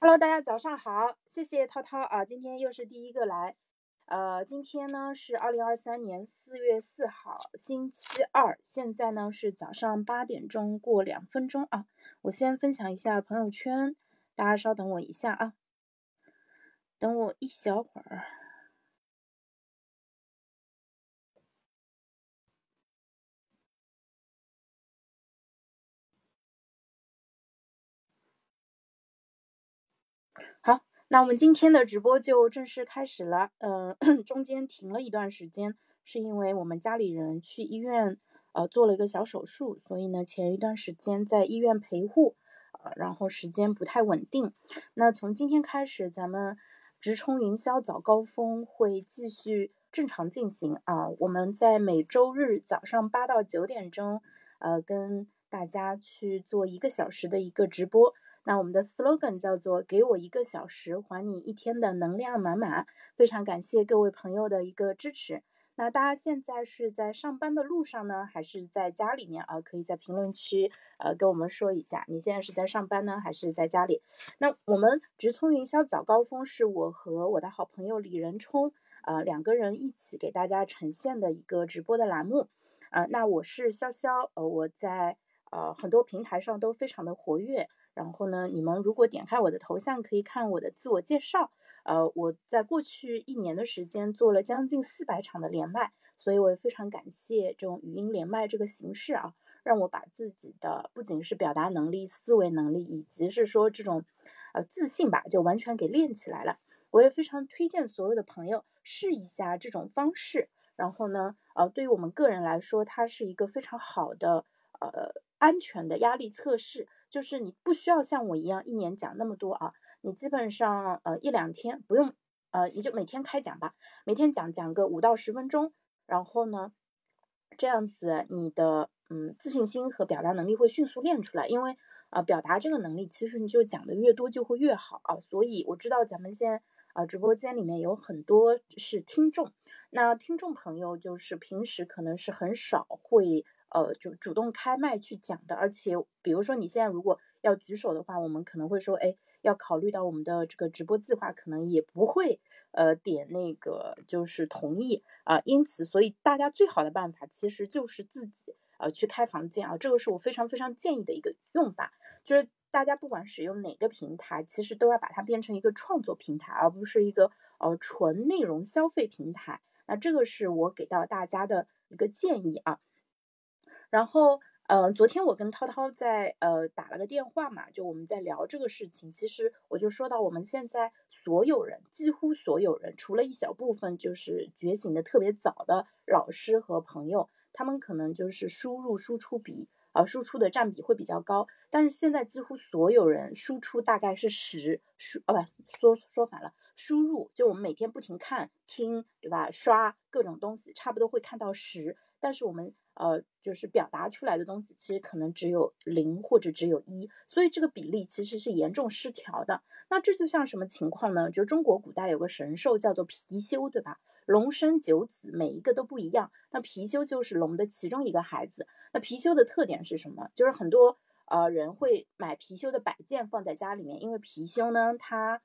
Hello，大家早上好，谢谢涛涛啊，今天又是第一个来，呃，今天呢是二零二三年四月四号，星期二，现在呢是早上八点钟过两分钟啊，我先分享一下朋友圈，大家稍等我一下啊，等我一小会儿。那我们今天的直播就正式开始了。呃，中间停了一段时间，是因为我们家里人去医院，呃，做了一个小手术，所以呢，前一段时间在医院陪护，呃，然后时间不太稳定。那从今天开始，咱们直冲云霄早高峰会继续正常进行啊。我们在每周日早上八到九点钟，呃，跟大家去做一个小时的一个直播。那我们的 slogan 叫做“给我一个小时，还你一天的能量满满”。非常感谢各位朋友的一个支持。那大家现在是在上班的路上呢，还是在家里面啊？可以在评论区呃跟我们说一下，你现在是在上班呢，还是在家里？那我们直冲云霄早高峰是我和我的好朋友李仁冲呃两个人一起给大家呈现的一个直播的栏目。呃，那我是潇潇，呃，我在呃很多平台上都非常的活跃。然后呢，你们如果点开我的头像，可以看我的自我介绍。呃，我在过去一年的时间做了将近四百场的连麦，所以我也非常感谢这种语音连麦这个形式啊，让我把自己的不仅是表达能力、思维能力，以及是说这种呃自信吧，就完全给练起来了。我也非常推荐所有的朋友试一下这种方式。然后呢，呃，对于我们个人来说，它是一个非常好的呃安全的压力测试。就是你不需要像我一样一年讲那么多啊，你基本上呃一两天不用，呃你就每天开讲吧，每天讲讲个五到十分钟，然后呢，这样子你的嗯自信心和表达能力会迅速练出来，因为啊表达这个能力其实你就讲的越多就会越好啊，所以我知道咱们现在啊直播间里面有很多是听众，那听众朋友就是平时可能是很少会。呃，就主动开麦去讲的，而且比如说你现在如果要举手的话，我们可能会说，哎，要考虑到我们的这个直播计划，可能也不会呃点那个就是同意啊。因此，所以大家最好的办法其实就是自己呃去开房间啊，这个是我非常非常建议的一个用法，就是大家不管使用哪个平台，其实都要把它变成一个创作平台，而不是一个呃纯内容消费平台。那这个是我给到大家的一个建议啊。然后，呃，昨天我跟涛涛在呃打了个电话嘛，就我们在聊这个事情。其实我就说到，我们现在所有人，几乎所有人，除了一小部分就是觉醒的特别早的老师和朋友，他们可能就是输入输出比啊输出的占比会比较高。但是现在几乎所有人输出大概是十输啊不说说反了，输入就我们每天不停看听对吧，刷各种东西，差不多会看到十，但是我们。呃，就是表达出来的东西，其实可能只有零或者只有一，所以这个比例其实是严重失调的。那这就像什么情况呢？就中国古代有个神兽叫做貔貅，对吧？龙生九子，每一个都不一样。那貔貅就是龙的其中一个孩子。那貔貅的特点是什么？就是很多呃人会买貔貅的摆件放在家里面，因为貔貅呢，它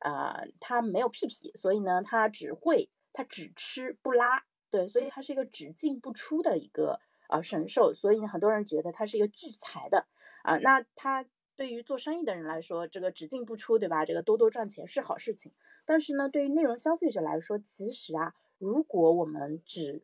呃它没有屁屁，所以呢，它只会它只吃不拉。对，所以它是一个只进不出的一个呃神兽，所以很多人觉得它是一个聚财的啊。那它对于做生意的人来说，这个只进不出，对吧？这个多多赚钱是好事情。但是呢，对于内容消费者来说，其实啊，如果我们只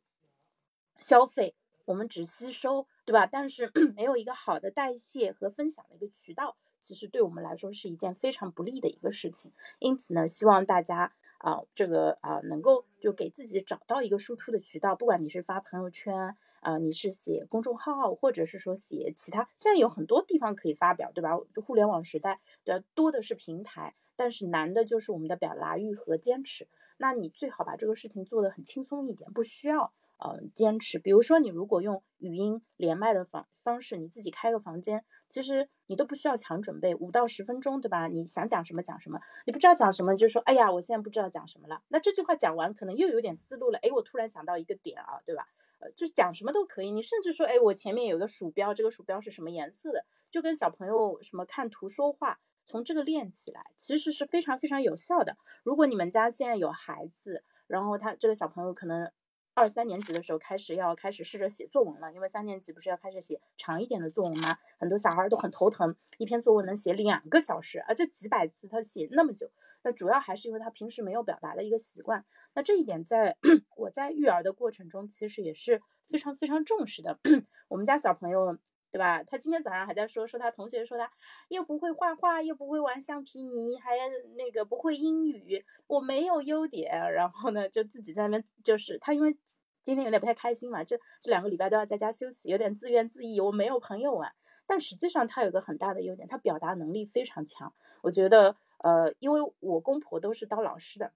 消费，我们只吸收，对吧？但是 没有一个好的代谢和分享的一个渠道，其实对我们来说是一件非常不利的一个事情。因此呢，希望大家。啊，这个啊，能够就给自己找到一个输出的渠道，不管你是发朋友圈，啊，你是写公众号，或者是说写其他，现在有很多地方可以发表，对吧？互联网时代，对多的是平台，但是难的就是我们的表达欲和坚持。那你最好把这个事情做得很轻松一点，不需要。呃，坚持。比如说，你如果用语音连麦的方方式，你自己开个房间，其实你都不需要强准备，五到十分钟，对吧？你想讲什么讲什么，你不知道讲什么，就说，哎呀，我现在不知道讲什么了。那这句话讲完，可能又有点思路了。哎，我突然想到一个点啊，对吧？呃，就是讲什么都可以。你甚至说，哎，我前面有个鼠标，这个鼠标是什么颜色的？就跟小朋友什么看图说话。从这个练起来，其实是非常非常有效的。如果你们家现在有孩子，然后他这个小朋友可能。二三年级的时候开始要开始试着写作文了，因为三年级不是要开始写长一点的作文吗？很多小孩都很头疼，一篇作文能写两个小时，啊，这几百字他写那么久，那主要还是因为他平时没有表达的一个习惯。那这一点在 我在育儿的过程中，其实也是非常非常重视的。我们家小朋友。对吧？他今天早上还在说，说他同学说他又不会画画，又不会玩橡皮泥，还那个不会英语。我没有优点，然后呢，就自己在那边，就是他因为今天有点不太开心嘛，这这两个礼拜都要在家休息，有点自怨自艾。我没有朋友玩，但实际上他有个很大的优点，他表达能力非常强。我觉得，呃，因为我公婆都是当老师的，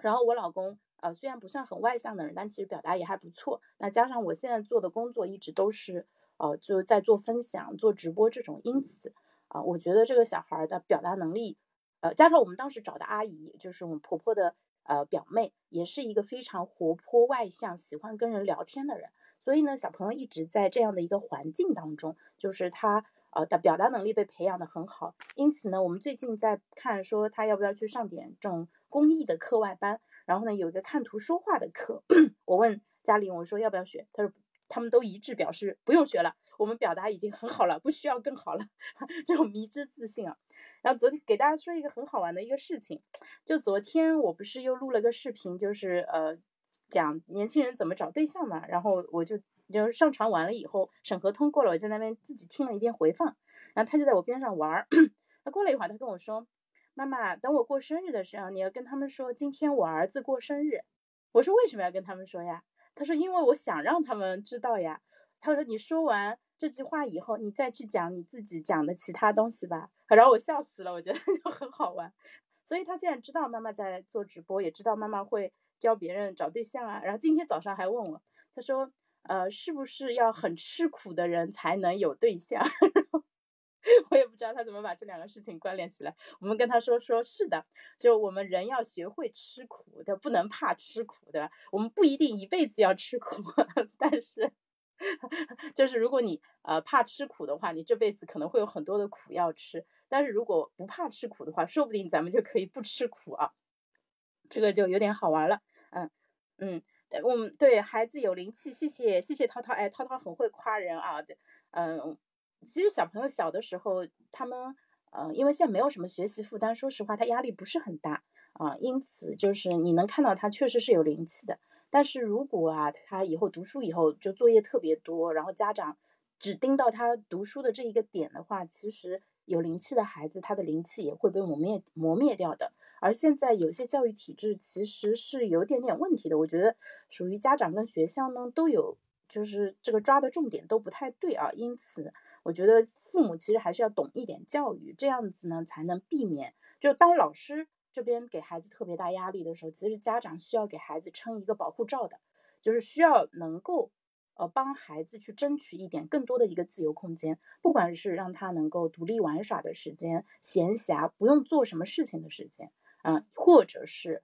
然后我老公呃虽然不算很外向的人，但其实表达也还不错。那加上我现在做的工作一直都是。呃，就在做分享、做直播这种，因此啊，我觉得这个小孩的表达能力，呃，加上我们当时找的阿姨，就是我们婆婆的呃表妹，也是一个非常活泼外向、喜欢跟人聊天的人，所以呢，小朋友一直在这样的一个环境当中，就是他呃的表达能力被培养的很好。因此呢，我们最近在看说他要不要去上点这种公益的课外班，然后呢，有一个看图说话的课，我问嘉玲，我说要不要学，他说。他们都一致表示不用学了，我们表达已经很好了，不需要更好了。这种迷之自信啊！然后昨天给大家说一个很好玩的一个事情，就昨天我不是又录了个视频，就是呃讲年轻人怎么找对象嘛。然后我就就上传完了以后，审核通过了，我在那边自己听了一遍回放。然后他就在我边上玩儿。那过了一会儿，他跟我说：“妈妈，等我过生日的时候，你要跟他们说今天我儿子过生日。”我说：“为什么要跟他们说呀？”他说：“因为我想让他们知道呀。”他说：“你说完这句话以后，你再去讲你自己讲的其他东西吧。”然后我笑死了，我觉得就很好玩。所以他现在知道妈妈在做直播，也知道妈妈会教别人找对象啊。然后今天早上还问我，他说：“呃，是不是要很吃苦的人才能有对象？” 我也不知道他怎么把这两个事情关联起来。我们跟他说，说是的，就我们人要学会吃苦的，不能怕吃苦，对吧？我们不一定一辈子要吃苦，但是，就是如果你呃怕吃苦的话，你这辈子可能会有很多的苦要吃。但是如果不怕吃苦的话，说不定咱们就可以不吃苦啊。这个就有点好玩了。嗯嗯，我们对孩子有灵气，谢谢谢谢涛涛，哎，涛涛很会夸人啊，对，嗯。其实小朋友小的时候，他们呃，因为现在没有什么学习负担，说实话，他压力不是很大啊，因此就是你能看到他确实是有灵气的。但是如果啊，他以后读书以后就作业特别多，然后家长只盯到他读书的这一个点的话，其实有灵气的孩子，他的灵气也会被磨灭磨灭掉的。而现在有些教育体制其实是有点点问题的，我觉得属于家长跟学校呢都有，就是这个抓的重点都不太对啊，因此。我觉得父母其实还是要懂一点教育，这样子呢才能避免。就当老师这边给孩子特别大压力的时候，其实家长需要给孩子撑一个保护罩的，就是需要能够呃帮孩子去争取一点更多的一个自由空间，不管是让他能够独立玩耍的时间、闲暇不用做什么事情的时间，嗯，或者是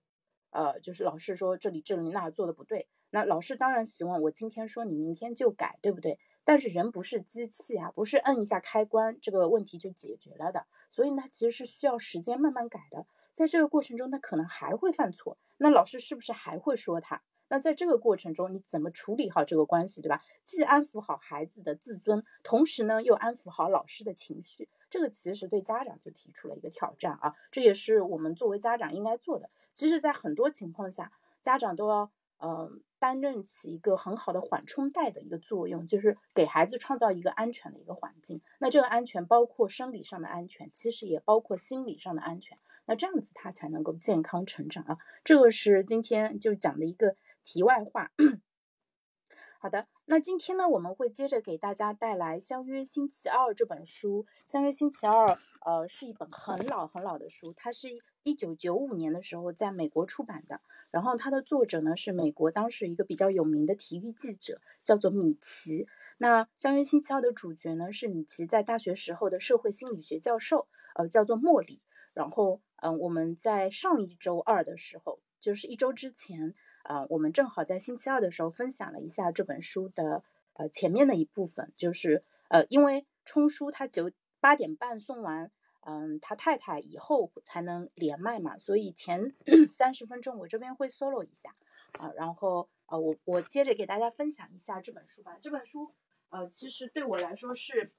呃就是老师说这里这里那做的不对，那老师当然希望我今天说你明天就改，对不对？但是人不是机器啊，不是摁一下开关这个问题就解决了的，所以呢，其实是需要时间慢慢改的。在这个过程中，他可能还会犯错，那老师是不是还会说他？那在这个过程中，你怎么处理好这个关系，对吧？既安抚好孩子的自尊，同时呢，又安抚好老师的情绪，这个其实对家长就提出了一个挑战啊，这也是我们作为家长应该做的。其实，在很多情况下，家长都要。嗯，担任起一个很好的缓冲带的一个作用，就是给孩子创造一个安全的一个环境。那这个安全包括生理上的安全，其实也包括心理上的安全。那这样子他才能够健康成长啊。这个是今天就讲的一个题外话。好的，那今天呢，我们会接着给大家带来《相约星期二》这本书。《相约星期二》呃是一本很老很老的书，它是一一九九五年的时候在美国出版的。然后它的作者呢是美国当时一个比较有名的体育记者，叫做米奇。那《相约星期二》的主角呢是米奇在大学时候的社会心理学教授，呃，叫做莫里。然后，嗯，我们在上一周二的时候，就是一周之前。啊，我们正好在星期二的时候分享了一下这本书的呃前面的一部分，就是呃，因为冲书它九八点半送完，嗯，他太太以后才能连麦嘛，所以前三十分钟我这边会 solo 一下啊，然后呃，我我接着给大家分享一下这本书吧。这本书呃，其实对我来说是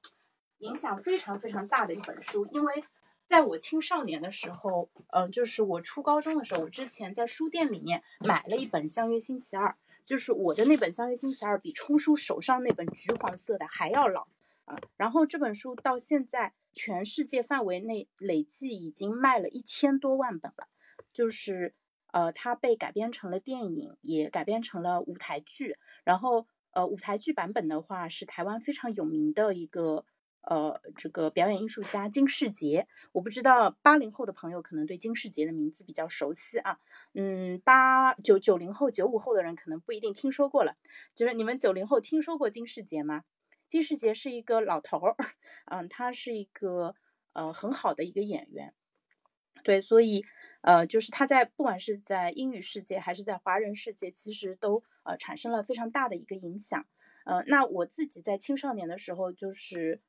影响非常非常大的一本书，因为在我青少年的时候，嗯，就是我初高中的时候，我之前在书店里面买了一本《相约星期二》，就是我的那本《相约星期二》比冲叔手上那本橘黄色的还要老。啊，然后这本书到现在全世界范围内累计已经卖了一千多万本了，就是呃，它被改编成了电影，也改编成了舞台剧。然后呃，舞台剧版本的话是台湾非常有名的一个呃这个表演艺术家金世杰。我不知道八零后的朋友可能对金世杰的名字比较熟悉啊，嗯，八九九零后、九五后的人可能不一定听说过了。就是你们九零后听说过金世杰吗？金世杰是一个老头儿，嗯，他是一个呃很好的一个演员，对，所以呃就是他在不管是在英语世界还是在华人世界，其实都呃产生了非常大的一个影响。呃，那我自己在青少年的时候，就是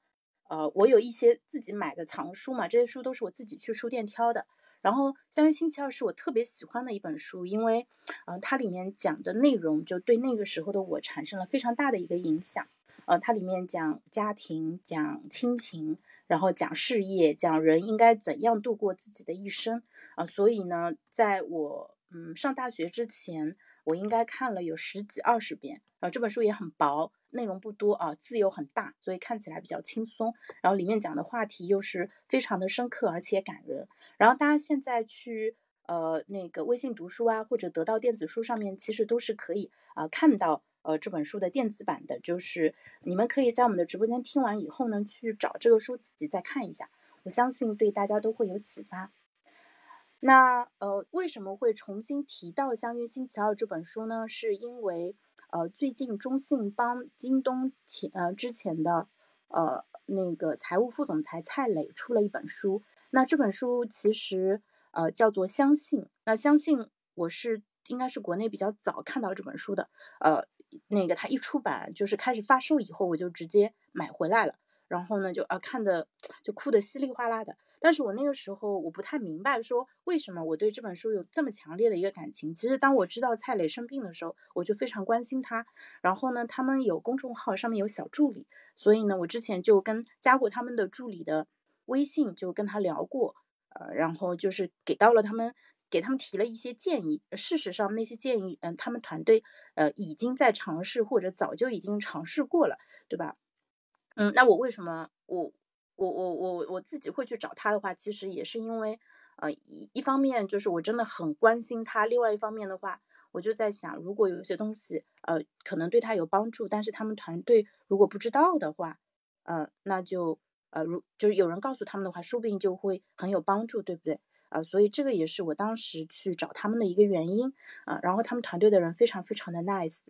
呃我有一些自己买的藏书嘛，这些书都是我自己去书店挑的。然后《相约星期二》是我特别喜欢的一本书，因为呃它里面讲的内容就对那个时候的我产生了非常大的一个影响。呃，它里面讲家庭，讲亲情，然后讲事业，讲人应该怎样度过自己的一生啊。所以呢，在我嗯上大学之前，我应该看了有十几二十遍。然后这本书也很薄，内容不多啊，字又很大，所以看起来比较轻松。然后里面讲的话题又是非常的深刻而且感人。然后大家现在去呃那个微信读书啊，或者得到电子书上面，其实都是可以啊看到。呃，这本书的电子版的，就是你们可以在我们的直播间听完以后呢，去找这个书自己再看一下，我相信对大家都会有启发。那呃，为什么会重新提到《相约星期二》这本书呢？是因为呃，最近中信帮京东前呃之前的呃那个财务副总裁蔡磊出了一本书，那这本书其实呃叫做《相信》，那相信我是应该是国内比较早看到这本书的，呃。那个他一出版就是开始发售以后，我就直接买回来了。然后呢，就呃看的就哭的稀里哗啦的。但是我那个时候我不太明白，说为什么我对这本书有这么强烈的一个感情。其实当我知道蔡磊生病的时候，我就非常关心他。然后呢，他们有公众号，上面有小助理，所以呢，我之前就跟加过他们的助理的微信，就跟他聊过。呃，然后就是给到了他们。给他们提了一些建议，事实上那些建议，嗯，他们团队呃已经在尝试或者早就已经尝试过了，对吧？嗯，那我为什么我我我我我自己会去找他的话，其实也是因为，呃，一一方面就是我真的很关心他，另外一方面的话，我就在想，如果有些东西，呃，可能对他有帮助，但是他们团队如果不知道的话，呃，那就呃如就是有人告诉他们的话，说不定就会很有帮助，对不对？啊，所以这个也是我当时去找他们的一个原因啊。然后他们团队的人非常非常的 nice。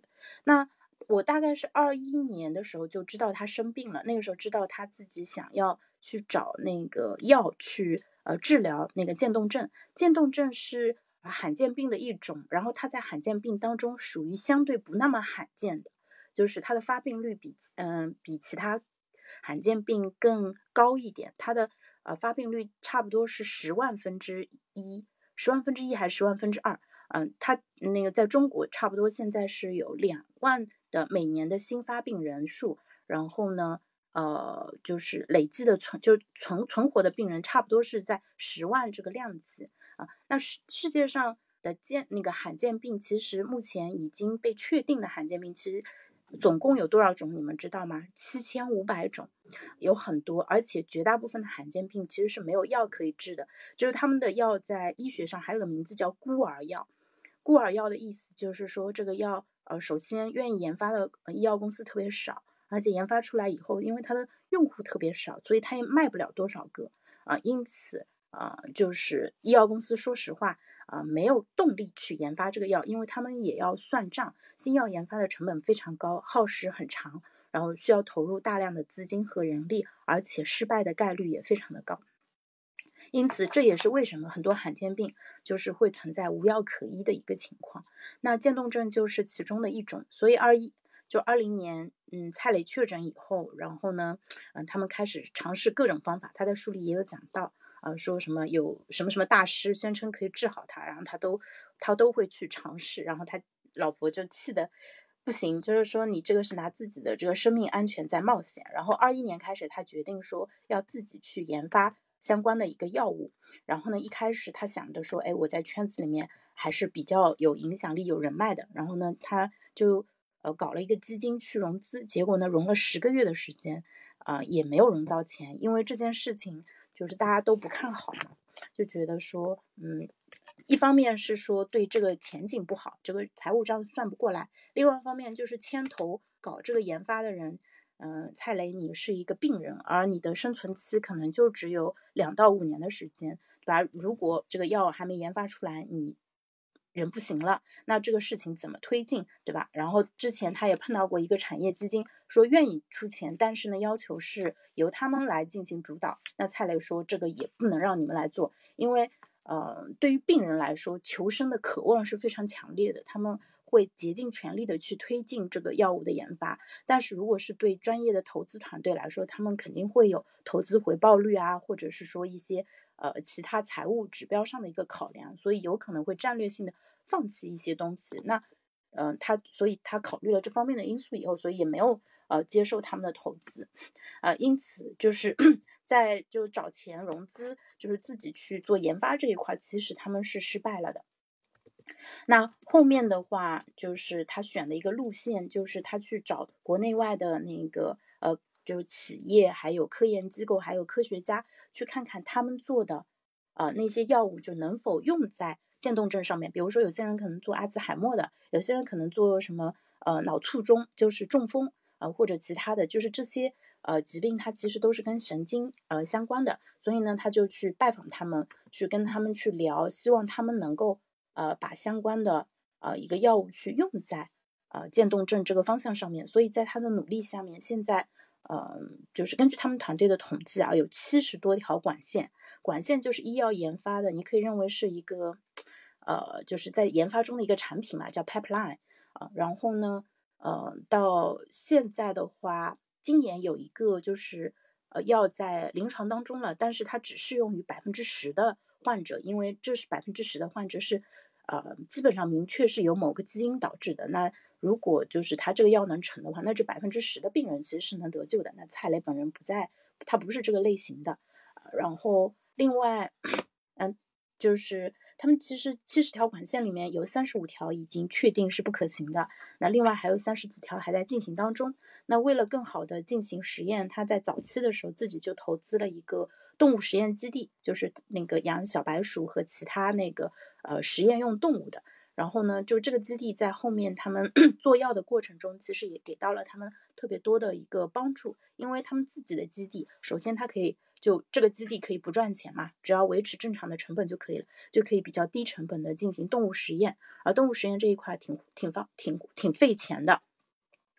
那我大概是二一年的时候就知道他生病了，那个时候知道他自己想要去找那个药去呃治疗那个渐冻症。渐冻症是罕见病的一种，然后它在罕见病当中属于相对不那么罕见的，就是它的发病率比嗯比其他罕见病更高一点，它的。呃，发病率差不多是十万分之一，十万分之一还是十万分之二？嗯，它那个在中国差不多现在是有两万的每年的新发病人数，然后呢，呃，就是累计的存就存存活的病人差不多是在十万这个量级啊。那世世界上的见那个罕见病，其实目前已经被确定的罕见病，其实。总共有多少种？你们知道吗？七千五百种，有很多，而且绝大部分的罕见病其实是没有药可以治的。就是他们的药在医学上还有个名字叫孤儿药。孤儿药的意思就是说，这个药呃，首先愿意研发的医药公司特别少，而且研发出来以后，因为它的用户特别少，所以它也卖不了多少个啊。因此啊，就是医药公司说实话。啊，没有动力去研发这个药，因为他们也要算账。新药研发的成本非常高，耗时很长，然后需要投入大量的资金和人力，而且失败的概率也非常的高。因此，这也是为什么很多罕见病就是会存在无药可医的一个情况。那渐冻症就是其中的一种。所以二一就二零年，嗯，蔡磊确诊以后，然后呢，嗯，他们开始尝试各种方法。他在书里也有讲到。呃，说什么有什么什么大师宣称可以治好他，然后他都他都会去尝试，然后他老婆就气的不行，就是说你这个是拿自己的这个生命安全在冒险。然后二一年开始，他决定说要自己去研发相关的一个药物。然后呢，一开始他想着说，哎，我在圈子里面还是比较有影响力、有人脉的。然后呢，他就呃搞了一个基金去融资，结果呢，融了十个月的时间，啊，也没有融到钱，因为这件事情。就是大家都不看好嘛，就觉得说，嗯，一方面是说对这个前景不好，这个财务账算不过来；另外一方面就是牵头搞这个研发的人，嗯，蔡磊，你是一个病人，而你的生存期可能就只有两到五年的时间，对吧？如果这个药还没研发出来，你。人不行了，那这个事情怎么推进，对吧？然后之前他也碰到过一个产业基金，说愿意出钱，但是呢，要求是由他们来进行主导。那蔡磊说，这个也不能让你们来做，因为呃，对于病人来说，求生的渴望是非常强烈的，他们。会竭尽全力的去推进这个药物的研发，但是如果是对专业的投资团队来说，他们肯定会有投资回报率啊，或者是说一些呃其他财务指标上的一个考量，所以有可能会战略性的放弃一些东西。那嗯，他所以他考虑了这方面的因素以后，所以也没有呃接受他们的投资，呃，因此就是 在就找钱融资，就是自己去做研发这一块，其实他们是失败了的。那后面的话，就是他选的一个路线，就是他去找国内外的那个呃，就是企业，还有科研机构，还有科学家，去看看他们做的呃那些药物就能否用在渐冻症上面。比如说，有些人可能做阿兹海默的，有些人可能做什么呃脑卒中，就是中风呃或者其他的就是这些呃疾病，它其实都是跟神经呃相关的。所以呢，他就去拜访他们，去跟他们去聊，希望他们能够。呃，把相关的呃一个药物去用在呃渐冻症这个方向上面，所以在他的努力下面，现在呃就是根据他们团队的统计啊，有七十多条管线，管线就是医药研发的，你可以认为是一个呃就是在研发中的一个产品嘛，叫 pipeline 啊。然后呢，呃到现在的话，今年有一个就是呃药在临床当中了，但是它只适用于百分之十的患者，因为这是百分之十的患者是。呃，基本上明确是由某个基因导致的。那如果就是他这个药能成的话，那这百分之十的病人其实是能得救的。那蔡磊本人不在，他不是这个类型的。然后另外，嗯，就是他们其实七十条管线里面有三十五条已经确定是不可行的，那另外还有三十几条还在进行当中。那为了更好的进行实验，他在早期的时候自己就投资了一个。动物实验基地就是那个养小白鼠和其他那个呃实验用动物的。然后呢，就这个基地在后面他们 做药的过程中，其实也给到了他们特别多的一个帮助。因为他们自己的基地，首先它可以就这个基地可以不赚钱嘛，只要维持正常的成本就可以了，就可以比较低成本的进行动物实验。而动物实验这一块挺挺方挺挺费钱的。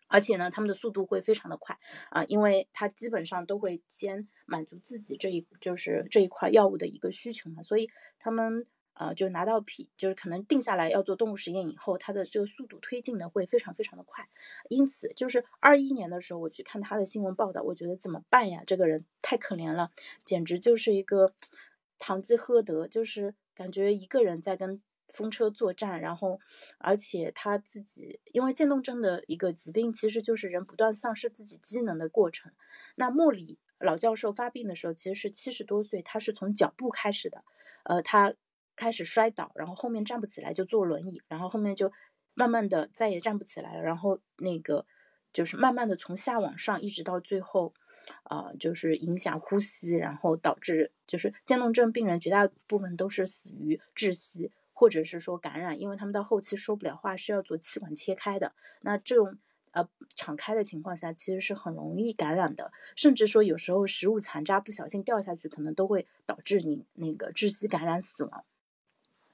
而且呢，他们的速度会非常的快啊，因为他基本上都会先满足自己这一就是这一块药物的一个需求嘛，所以他们呃就拿到批，就是可能定下来要做动物实验以后，它的这个速度推进的会非常非常的快。因此，就是二一年的时候我去看他的新闻报道，我觉得怎么办呀？这个人太可怜了，简直就是一个 堂吉诃德，就是感觉一个人在跟。风车作战，然后，而且他自己因为渐冻症的一个疾病，其实就是人不断丧失自己机能的过程。那莫里老教授发病的时候，其实是七十多岁，他是从脚部开始的，呃，他开始摔倒，然后后面站不起来就坐轮椅，然后后面就慢慢的再也站不起来了，然后那个就是慢慢的从下往上，一直到最后，呃，就是影响呼吸，然后导致就是渐冻症病人绝大部分都是死于窒息。或者是说感染，因为他们到后期说不了话，是要做气管切开的。那这种呃敞开的情况下，其实是很容易感染的，甚至说有时候食物残渣不小心掉下去，可能都会导致你那个窒息感染死亡。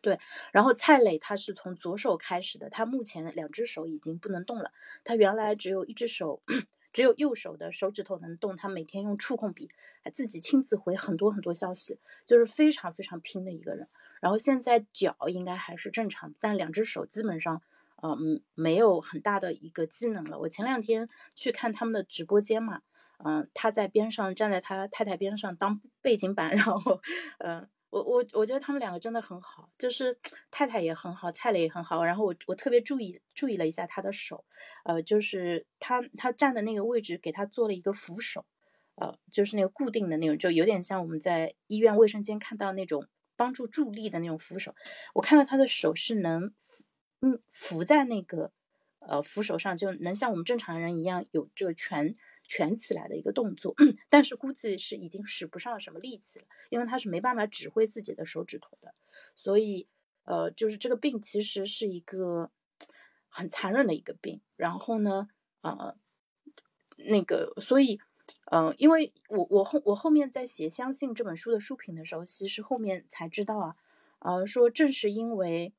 对，然后蔡磊他是从左手开始的，他目前两只手已经不能动了，他原来只有一只手。只有右手的手指头能动，他每天用触控笔，自己亲自回很多很多消息，就是非常非常拼的一个人。然后现在脚应该还是正常，但两只手基本上，嗯，没有很大的一个机能了。我前两天去看他们的直播间嘛，嗯，他在边上站在他太太边上当背景板，然后，嗯，我我我觉得他们两个真的很好，就是太太也很好，蔡磊也很好，然后我我特别注意注意了一下他的手，呃，就是他他站的那个位置给他做了一个扶手，呃，就是那个固定的那种，就有点像我们在医院卫生间看到那种帮助助力的那种扶手，我看到他的手是能，嗯，扶在那个。呃，扶手上就能像我们正常人一样有这个蜷蜷起来的一个动作，但是估计是已经使不上什么力气了，因为他是没办法指挥自己的手指头的，所以呃，就是这个病其实是一个很残忍的一个病。然后呢，呃，那个，所以，嗯，因为我我后我后面在写《相信》这本书的书评的时候，其实后面才知道啊，呃，说正是因为。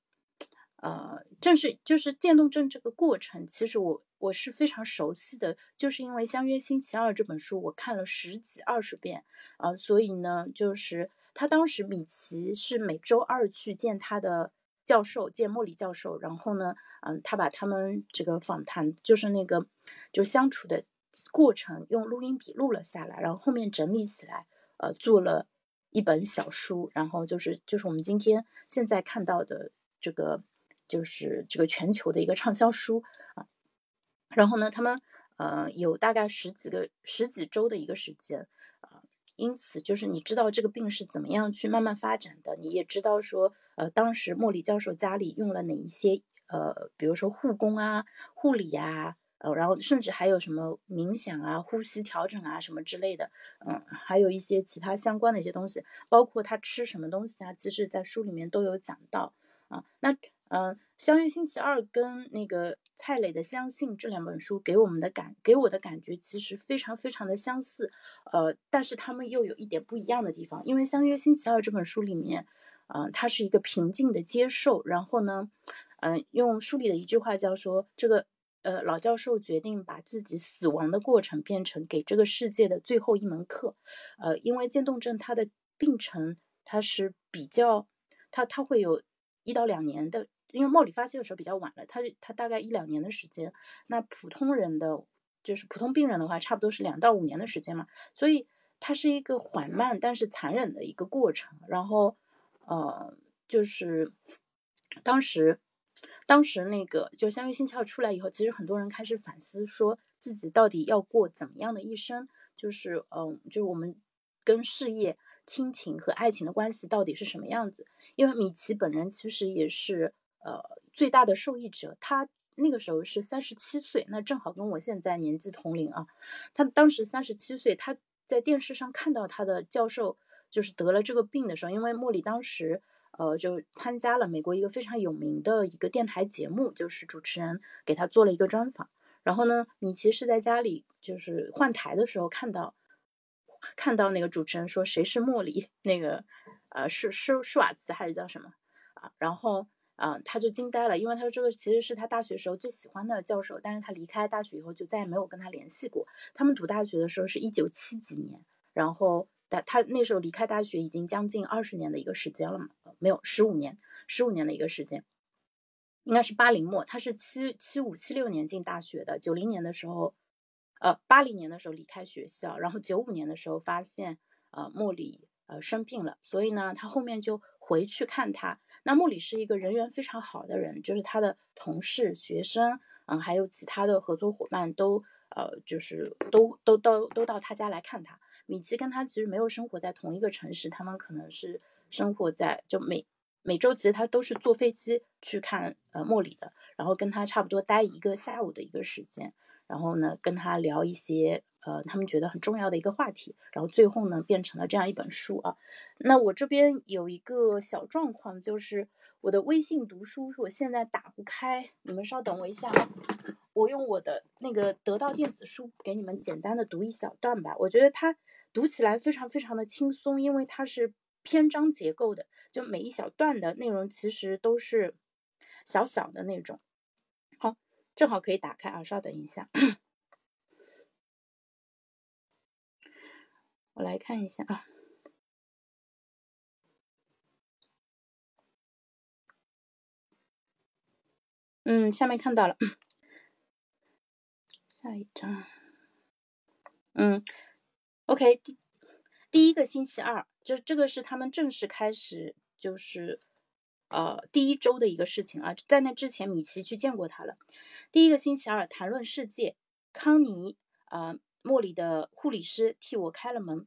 呃，正是就是渐冻症这个过程，其实我我是非常熟悉的，就是因为《相约星期二》这本书我看了十几二十遍啊，所以呢，就是他当时米奇是每周二去见他的教授，见莫里教授，然后呢，嗯，他把他们这个访谈，就是那个就相处的过程用录音笔录了下来，然后后面整理起来，呃，做了一本小书，然后就是就是我们今天现在看到的这个。就是这个全球的一个畅销书啊，然后呢，他们呃有大概十几个十几周的一个时间啊，因此就是你知道这个病是怎么样去慢慢发展的，你也知道说呃当时莫里教授家里用了哪一些呃，比如说护工啊、护理啊，然后甚至还有什么冥想啊、呼吸调整啊什么之类的，嗯，还有一些其他相关的一些东西，包括他吃什么东西啊，其实在书里面都有讲到啊，那。嗯，相约星期二跟那个蔡磊的相信这两本书给我们的感给我的感觉其实非常非常的相似，呃，但是他们又有一点不一样的地方。因为相约星期二这本书里面，嗯，它是一个平静的接受，然后呢，嗯，用书里的一句话叫说，这个呃老教授决定把自己死亡的过程变成给这个世界的最后一门课，呃，因为渐冻症它的病程它是比较，它它会有一到两年的。因为莫里发现的时候比较晚了，他他大概一两年的时间，那普通人的就是普通病人的话，差不多是两到五年的时间嘛，所以它是一个缓慢但是残忍的一个过程。然后，呃，就是当时当时那个就相约星期二出来以后，其实很多人开始反思，说自己到底要过怎么样的一生，就是嗯，就是我们跟事业、亲情和爱情的关系到底是什么样子？因为米奇本人其实也是。呃，最大的受益者，他那个时候是三十七岁，那正好跟我现在年纪同龄啊。他当时三十七岁，他在电视上看到他的教授就是得了这个病的时候，因为莫里当时呃就参加了美国一个非常有名的一个电台节目，就是主持人给他做了一个专访。然后呢，米奇是在家里就是换台的时候看到看到那个主持人说谁是莫里，那个呃是施施瓦茨还是叫什么啊？然后。啊，他就惊呆了，因为他说这个其实是他大学时候最喜欢的教授，但是他离开大学以后就再也没有跟他联系过。他们读大学的时候是一九七几年，然后他他那时候离开大学已经将近二十年的一个时间了嘛，没有十五年，十五年的一个时间，应该是八零末，他是七七五七六年进大学的，九零年的时候，呃八零年的时候离开学校，然后九五年的时候发现呃莫里呃生病了，所以呢他后面就。回去看他，那莫里是一个人缘非常好的人，就是他的同事、学生，嗯，还有其他的合作伙伴都，呃，就是都都都都到他家来看他。米奇跟他其实没有生活在同一个城市，他们可能是生活在就每每周其实他都是坐飞机去看呃莫里的，然后跟他差不多待一个下午的一个时间。然后呢，跟他聊一些呃他们觉得很重要的一个话题，然后最后呢变成了这样一本书啊。那我这边有一个小状况，就是我的微信读书我现在打不开，你们稍等我一下，我用我的那个得到电子书给你们简单的读一小段吧。我觉得它读起来非常非常的轻松，因为它是篇章结构的，就每一小段的内容其实都是小小的那种。正好可以打开啊，稍等一下，我来看一下啊。嗯，下面看到了，下一张，嗯，OK，第第一个星期二，就这个是他们正式开始，就是呃第一周的一个事情啊。在那之前，米奇去见过他了。第一个星期二，谈论世界，康妮啊，莫里的护理师替我开了门。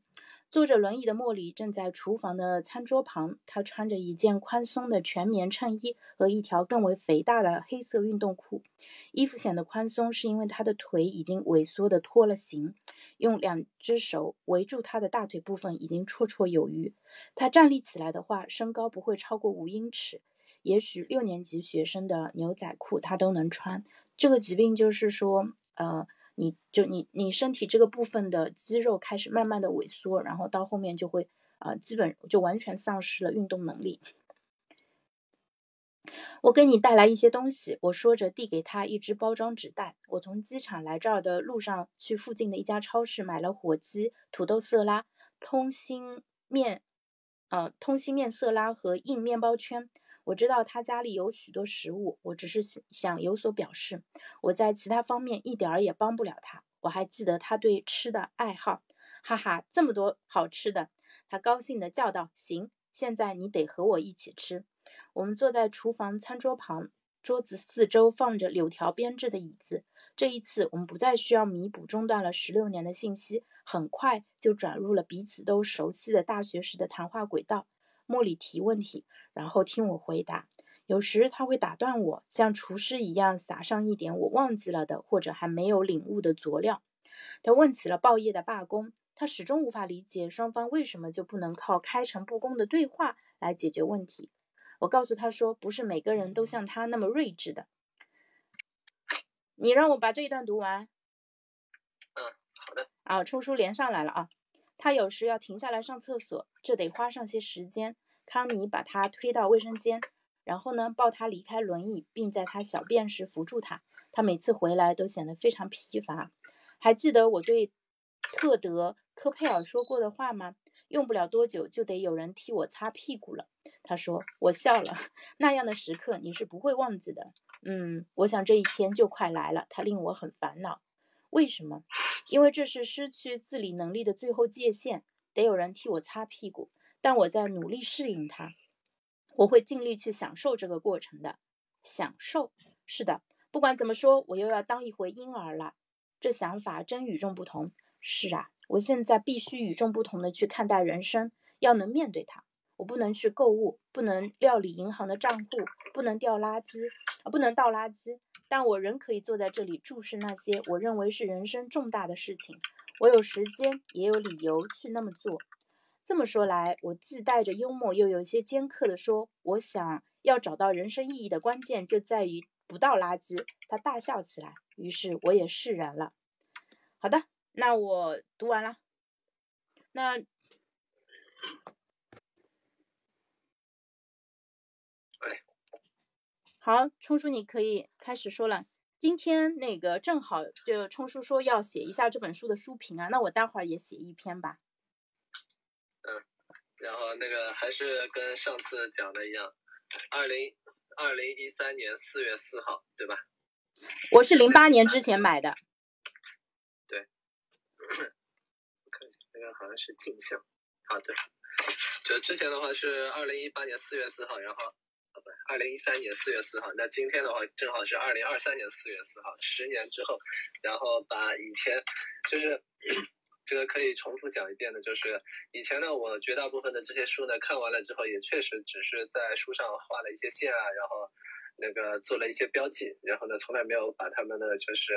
坐着轮椅的莫里正在厨房的餐桌旁，他穿着一件宽松的全棉衬衣和一条更为肥大的黑色运动裤。衣服显得宽松，是因为他的腿已经萎缩的脱了形，用两只手围住他的大腿部分已经绰绰有余。他站立起来的话，身高不会超过五英尺。也许六年级学生的牛仔裤他都能穿。这个疾病就是说，呃。你就你你身体这个部分的肌肉开始慢慢的萎缩，然后到后面就会啊，基本就完全丧失了运动能力。我给你带来一些东西，我说着递给他一只包装纸袋。我从机场来这儿的路上，去附近的一家超市买了火鸡、土豆色拉、通心面，呃，通心面色拉和硬面包圈。我知道他家里有许多食物，我只是想有所表示。我在其他方面一点儿也帮不了他。我还记得他对吃的爱好，哈哈，这么多好吃的！他高兴地叫道：“行，现在你得和我一起吃。”我们坐在厨房餐桌旁，桌子四周放着柳条编制的椅子。这一次，我们不再需要弥补中断了十六年的信息，很快就转入了彼此都熟悉的大学时的谈话轨道。莫里提问题，然后听我回答。有时他会打断我，像厨师一样撒上一点我忘记了的或者还没有领悟的佐料。他问起了报业的罢工，他始终无法理解双方为什么就不能靠开诚布公的对话来解决问题。我告诉他说，不是每个人都像他那么睿智的。你让我把这一段读完。嗯，好的。啊，冲叔连上来了啊。他有时要停下来上厕所，这得花上些时间。康妮把他推到卫生间，然后呢，抱他离开轮椅，并在他小便时扶住他。他每次回来都显得非常疲乏。还记得我对特德·科佩尔说过的话吗？用不了多久就得有人替我擦屁股了。他说。我笑了。那样的时刻你是不会忘记的。嗯，我想这一天就快来了。他令我很烦恼。为什么？因为这是失去自理能力的最后界限，得有人替我擦屁股。但我在努力适应它，我会尽力去享受这个过程的。享受，是的。不管怎么说，我又要当一回婴儿了。这想法真与众不同。是啊，我现在必须与众不同的去看待人生，要能面对它。我不能去购物，不能料理银行的账户，不能掉垃圾，啊，不能倒垃圾。但我仍可以坐在这里注视那些我认为是人生重大的事情。我有时间，也有理由去那么做。这么说来，我既带着幽默，又有一些尖刻地说：“我想要找到人生意义的关键，就在于不倒垃圾。”他大笑起来，于是我也释然了。好的，那我读完了。那。好，冲叔，你可以开始说了。今天那个正好就冲叔说要写一下这本书的书评啊，那我待会儿也写一篇吧。嗯，然后那个还是跟上次讲的一样，二零二零一三年四月四号，对吧？我是零八年之前买的。对，我看一下，那个好像是镜像。啊，对，就之前的话是二零一八年四月四号，然后。二零一三年四月四号，那今天的话正好是二零二三年四月四号，十年之后，然后把以前就是 这个可以重复讲一遍的，就是以前呢，我绝大部分的这些书呢看完了之后，也确实只是在书上画了一些线啊，然后那个做了一些标记，然后呢，从来没有把他们的就是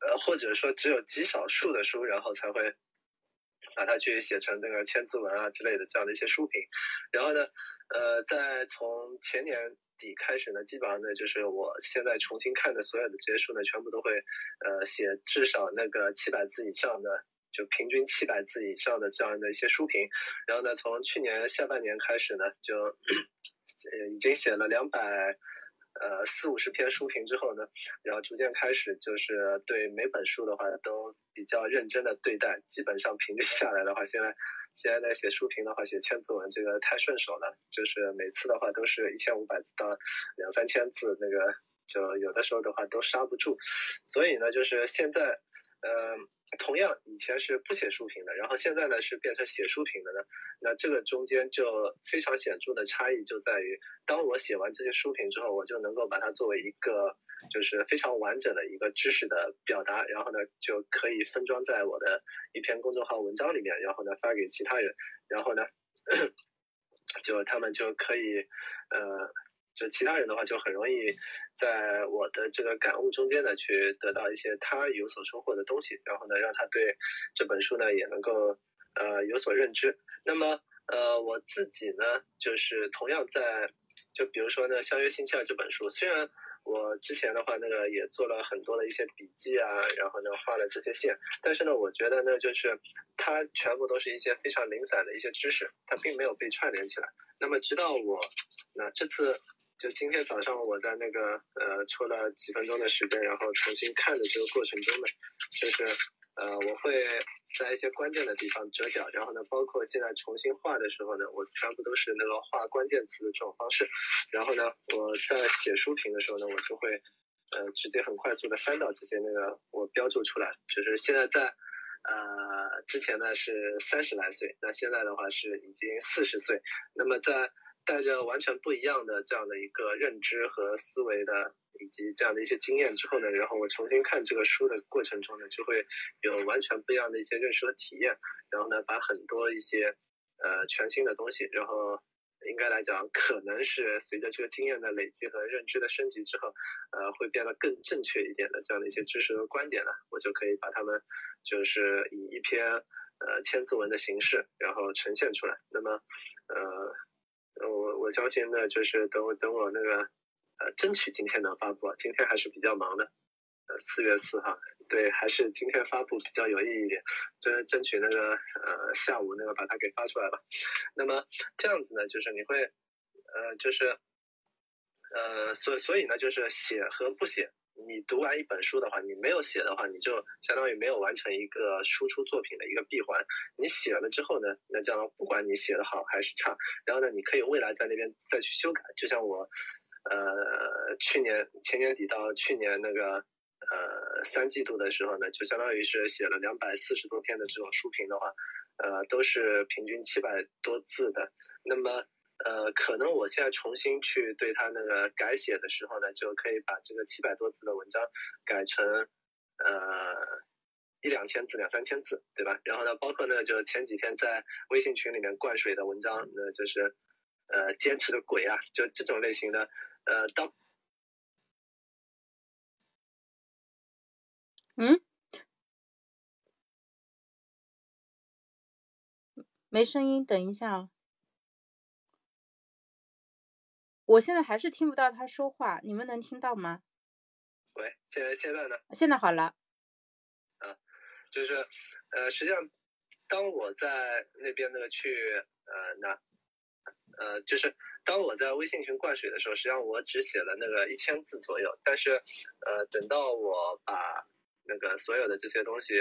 呃，或者说只有极少数的书，然后才会。把它去写成那个千字文啊之类的这样的一些书评，然后呢，呃，在从前年底开始呢，基本上呢，就是我现在重新看的所有的这些书呢，全部都会呃写至少那个七百字以上的，就平均七百字以上的这样的一些书评，然后呢，从去年下半年开始呢，就 呃已经写了两百。呃，四五十篇书评之后呢，然后逐渐开始就是对每本书的话都比较认真的对待，基本上平均下来的话，现在现在在写书评的话，写千字文这个太顺手了，就是每次的话都是一千五百字到两三千字，那个就有的时候的话都刹不住，所以呢，就是现在呃，同样以前是不写书评的，然后现在呢是变成写书评的呢，那这个中间就非常显著的差异就在于，当我写完这些书评之后，我就能够把它作为一个就是非常完整的一个知识的表达，然后呢就可以分装在我的一篇公众号文章里面，然后呢发给其他人，然后呢 就他们就可以呃。就其他人的话，就很容易在我的这个感悟中间呢，去得到一些他有所收获的东西，然后呢，让他对这本书呢也能够呃有所认知。那么呃我自己呢，就是同样在就比如说呢，《相约星期二》这本书，虽然我之前的话那个也做了很多的一些笔记啊，然后呢画了这些线，但是呢，我觉得呢，就是它全部都是一些非常零散的一些知识，它并没有被串联起来。那么直到我那这次。就今天早上我在那个呃抽了几分钟的时间，然后重新看的这个过程中呢，就是呃我会在一些关键的地方折角，然后呢，包括现在重新画的时候呢，我全部都是那个画关键词的这种方式，然后呢，我在写书评的时候呢，我就会呃直接很快速的翻到这些那个我标注出来，就是现在在呃之前呢是三十来岁，那现在的话是已经四十岁，那么在。带着完全不一样的这样的一个认知和思维的，以及这样的一些经验之后呢，然后我重新看这个书的过程中呢，就会有完全不一样的一些认识和体验，然后呢，把很多一些呃全新的东西，然后应该来讲，可能是随着这个经验的累积和认知的升级之后，呃，会变得更正确一点的这样的一些知识和观点呢，我就可以把它们就是以一篇呃千字文的形式，然后呈现出来。那么呃。我我相信呢，就是等我等我那个，呃，争取今天能发布。今天还是比较忙的，呃，四月四号，对，还是今天发布比较有意义一点，争争取那个呃下午那个把它给发出来吧。那么这样子呢，就是你会，呃，就是，呃，所所以呢，就是写和不写。你读完一本书的话，你没有写的话，你就相当于没有完成一个输出作品的一个闭环。你写了之后呢，那这样不管你写的好还是差，然后呢，你可以未来在那边再去修改。就像我，呃，去年前年底到去年那个呃三季度的时候呢，就相当于是写了两百四十多篇的这种书评的话，呃，都是平均七百多字的。那么呃，可能我现在重新去对他那个改写的时候呢，就可以把这个七百多字的文章改成呃一两千字、两三千字，对吧？然后呢，包括呢，就前几天在微信群里面灌水的文章，那就是呃坚持的鬼啊，就这种类型的，呃，当嗯，没声音，等一下啊。我现在还是听不到他说话，你们能听到吗？喂，现在现在呢？现在好了。啊，就是，呃，实际上，当我在那边那个去，呃，那，呃，就是当我在微信群灌水的时候，实际上我只写了那个一千字左右，但是，呃，等到我把那个所有的这些东西，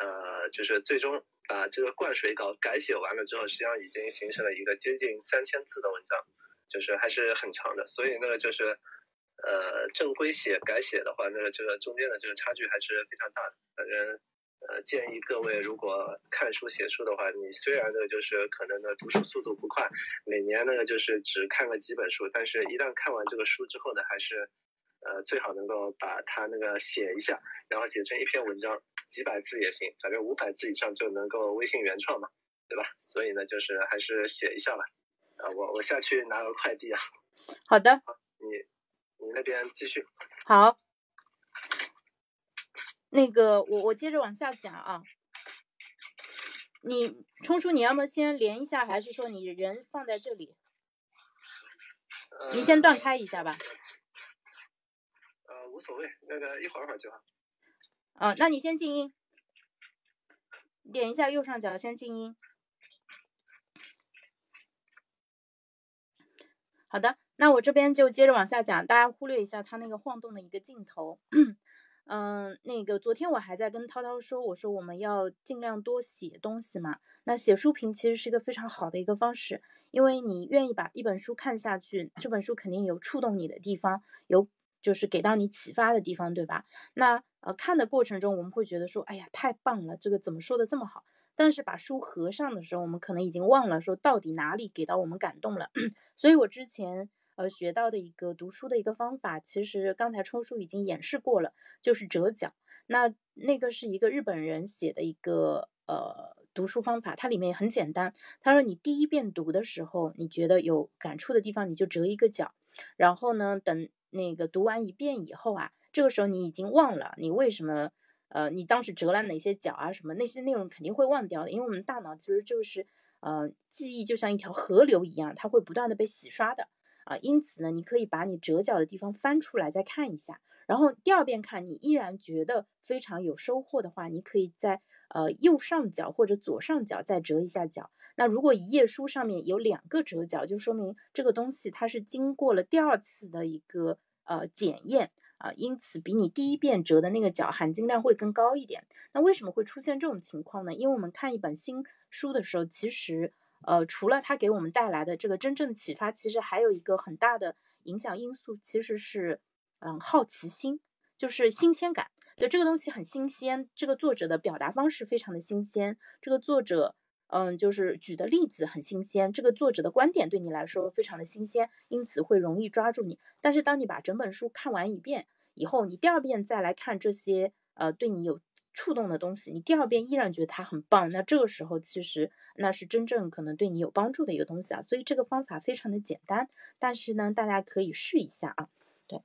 呃，就是最终把这个灌水稿改写完了之后，实际上已经形成了一个接近三千字的文章。就是还是很长的，所以那个就是，呃，正规写改写的话，那个这个中间的这个差距还是非常大的。反正，呃，建议各位如果看书写书的话，你虽然呢就是可能呢读书速度不快，每年呢就是只看个几本书，但是一旦看完这个书之后呢，还是，呃，最好能够把它那个写一下，然后写成一篇文章，几百字也行，反正五百字以上就能够微信原创嘛，对吧？所以呢，就是还是写一下吧。啊，我我下去拿个快递啊。好的。你你那边继续。好。那个，我我接着往下讲啊。你冲叔，你要么先连一下，还是说你人放在这里？你先断开一下吧。呃，无所谓，那个一会儿会儿就好。啊，那你先静音。点一下右上角，先静音。好的，那我这边就接着往下讲，大家忽略一下他那个晃动的一个镜头。嗯，那个昨天我还在跟涛涛说，我说我们要尽量多写东西嘛。那写书评其实是一个非常好的一个方式，因为你愿意把一本书看下去，这本书肯定有触动你的地方，有就是给到你启发的地方，对吧？那呃看的过程中，我们会觉得说，哎呀，太棒了，这个怎么说的这么好？但是把书合上的时候，我们可能已经忘了说到底哪里给到我们感动了。所以我之前呃学到的一个读书的一个方法，其实刚才冲书已经演示过了，就是折角。那那个是一个日本人写的一个呃读书方法，它里面很简单。他说你第一遍读的时候，你觉得有感触的地方，你就折一个角，然后呢，等那个读完一遍以后啊，这个时候你已经忘了你为什么呃你当时折了哪些角啊什么那些内容肯定会忘掉的，因为我们大脑其实就是呃记忆就像一条河流一样，它会不断的被洗刷的啊。因此呢，你可以把你折角的地方翻出来再看一下。然后第二遍看，你依然觉得非常有收获的话，你可以在呃右上角或者左上角再折一下角。那如果一页书上面有两个折角，就说明这个东西它是经过了第二次的一个呃检验啊，因此比你第一遍折的那个角含金量会更高一点。那为什么会出现这种情况呢？因为我们看一本新书的时候，其实呃除了它给我们带来的这个真正的启发，其实还有一个很大的影响因素，其实是。嗯，好奇心就是新鲜感，对这个东西很新鲜。这个作者的表达方式非常的新鲜，这个作者，嗯，就是举的例子很新鲜，这个作者的观点对你来说非常的新鲜，因此会容易抓住你。但是当你把整本书看完一遍以后，你第二遍再来看这些呃对你有触动的东西，你第二遍依然觉得它很棒，那这个时候其实那是真正可能对你有帮助的一个东西啊。所以这个方法非常的简单，但是呢，大家可以试一下啊。对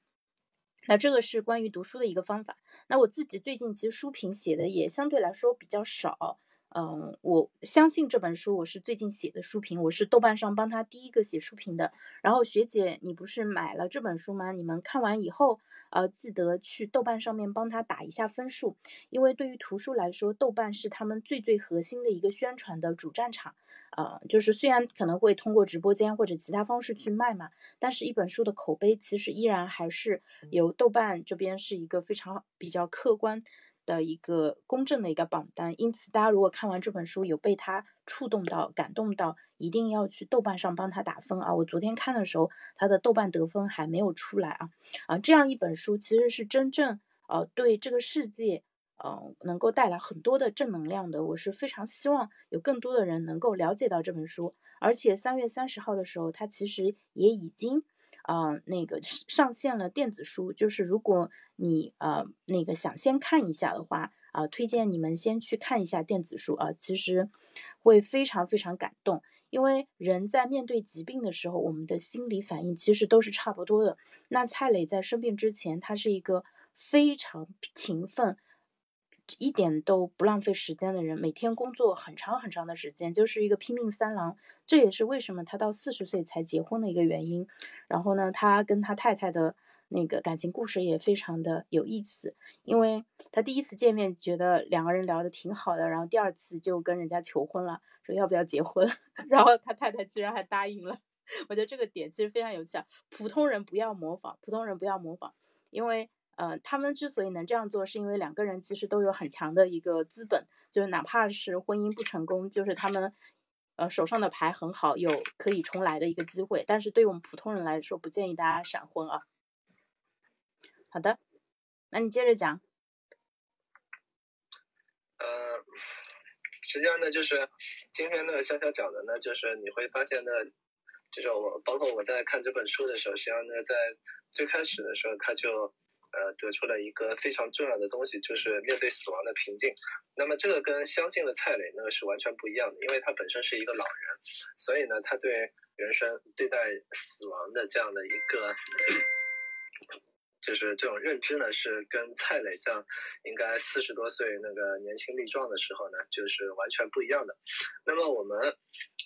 那这个是关于读书的一个方法。那我自己最近其实书评写的也相对来说比较少。嗯，我相信这本书我是最近写的书评，我是豆瓣上帮他第一个写书评的。然后学姐，你不是买了这本书吗？你们看完以后。呃，记得去豆瓣上面帮他打一下分数，因为对于图书来说，豆瓣是他们最最核心的一个宣传的主战场。呃，就是虽然可能会通过直播间或者其他方式去卖嘛，但是一本书的口碑其实依然还是由豆瓣这边是一个非常比较客观。的一个公正的一个榜单，因此大家如果看完这本书有被他触动到、感动到，一定要去豆瓣上帮他打分啊！我昨天看的时候，他的豆瓣得分还没有出来啊啊！这样一本书其实是真正呃对这个世界呃能够带来很多的正能量的。我是非常希望有更多的人能够了解到这本书，而且三月三十号的时候，它其实也已经。啊，那个上线了电子书，就是如果你呃那个想先看一下的话啊，推荐你们先去看一下电子书啊，其实会非常非常感动，因为人在面对疾病的时候，我们的心理反应其实都是差不多的。那蔡磊在生病之前，他是一个非常勤奋。一点都不浪费时间的人，每天工作很长很长的时间，就是一个拼命三郎。这也是为什么他到四十岁才结婚的一个原因。然后呢，他跟他太太的那个感情故事也非常的有意思。因为他第一次见面觉得两个人聊得挺好的，然后第二次就跟人家求婚了，说要不要结婚。然后他太太居然还答应了。我觉得这个点其实非常有趣啊。普通人不要模仿，普通人不要模仿，因为。呃，他们之所以能这样做，是因为两个人其实都有很强的一个资本，就是哪怕是婚姻不成功，就是他们呃手上的牌很好，有可以重来的一个机会。但是对于我们普通人来说，不建议大家闪婚啊。好的，那你接着讲。呃，实际上呢，就是今天呢，潇潇讲的呢，就是你会发现呢，就是我包括我在看这本书的时候，实际上呢，在最开始的时候，他就。呃，得出了一个非常重要的东西，就是面对死亡的平静。那么这个跟相信的蔡磊那个是完全不一样的，因为他本身是一个老人，所以呢，他对人生、对待死亡的这样的一个，就是这种认知呢，是跟蔡磊这样应该四十多岁那个年轻力壮的时候呢，就是完全不一样的。那么我们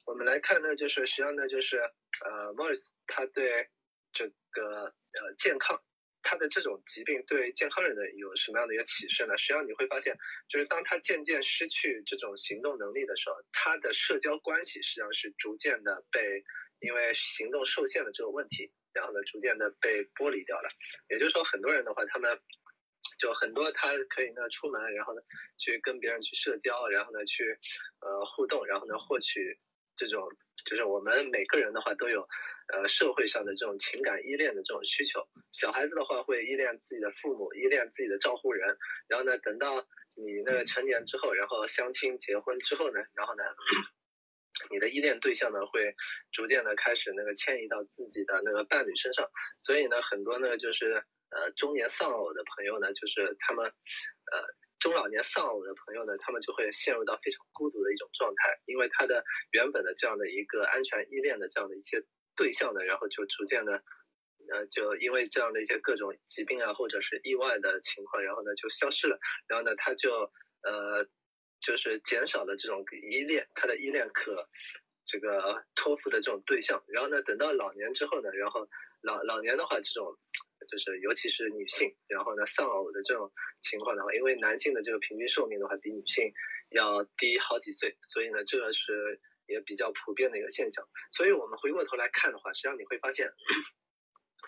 我们来看呢，就是实际上呢，就是呃，Morris 他对这个呃健康。他的这种疾病对健康人的有什么样的一个启示呢？实际上你会发现，就是当他渐渐失去这种行动能力的时候，他的社交关系实际上是逐渐的被因为行动受限的这个问题，然后呢逐渐的被剥离掉了。也就是说，很多人的话，他们就很多他可以呢出门，然后呢去跟别人去社交，然后呢去呃互动，然后呢获取这种，就是我们每个人的话都有，呃，社会上的这种情感依恋的这种需求。小孩子的话会依恋自己的父母，依恋自己的照顾人。然后呢，等到你那个成年之后，然后相亲结婚之后呢，然后呢，你的依恋对象呢会逐渐的开始那个迁移到自己的那个伴侣身上。所以呢，很多呢就是呃中年丧偶的朋友呢，就是他们呃。中老年丧偶的朋友呢，他们就会陷入到非常孤独的一种状态，因为他的原本的这样的一个安全依恋的这样的一些对象呢，然后就逐渐的，呃，就因为这样的一些各种疾病啊，或者是意外的情况，然后呢就消失了，然后呢他就呃，就是减少了这种依恋，他的依恋可这个托付的这种对象，然后呢等到老年之后呢，然后老老年的话这种。就是尤其是女性，然后呢丧偶的这种情况的话，因为男性的这个平均寿命的话比女性要低好几岁，所以呢这个是也比较普遍的一个现象。所以我们回过头来看的话，实际上你会发现，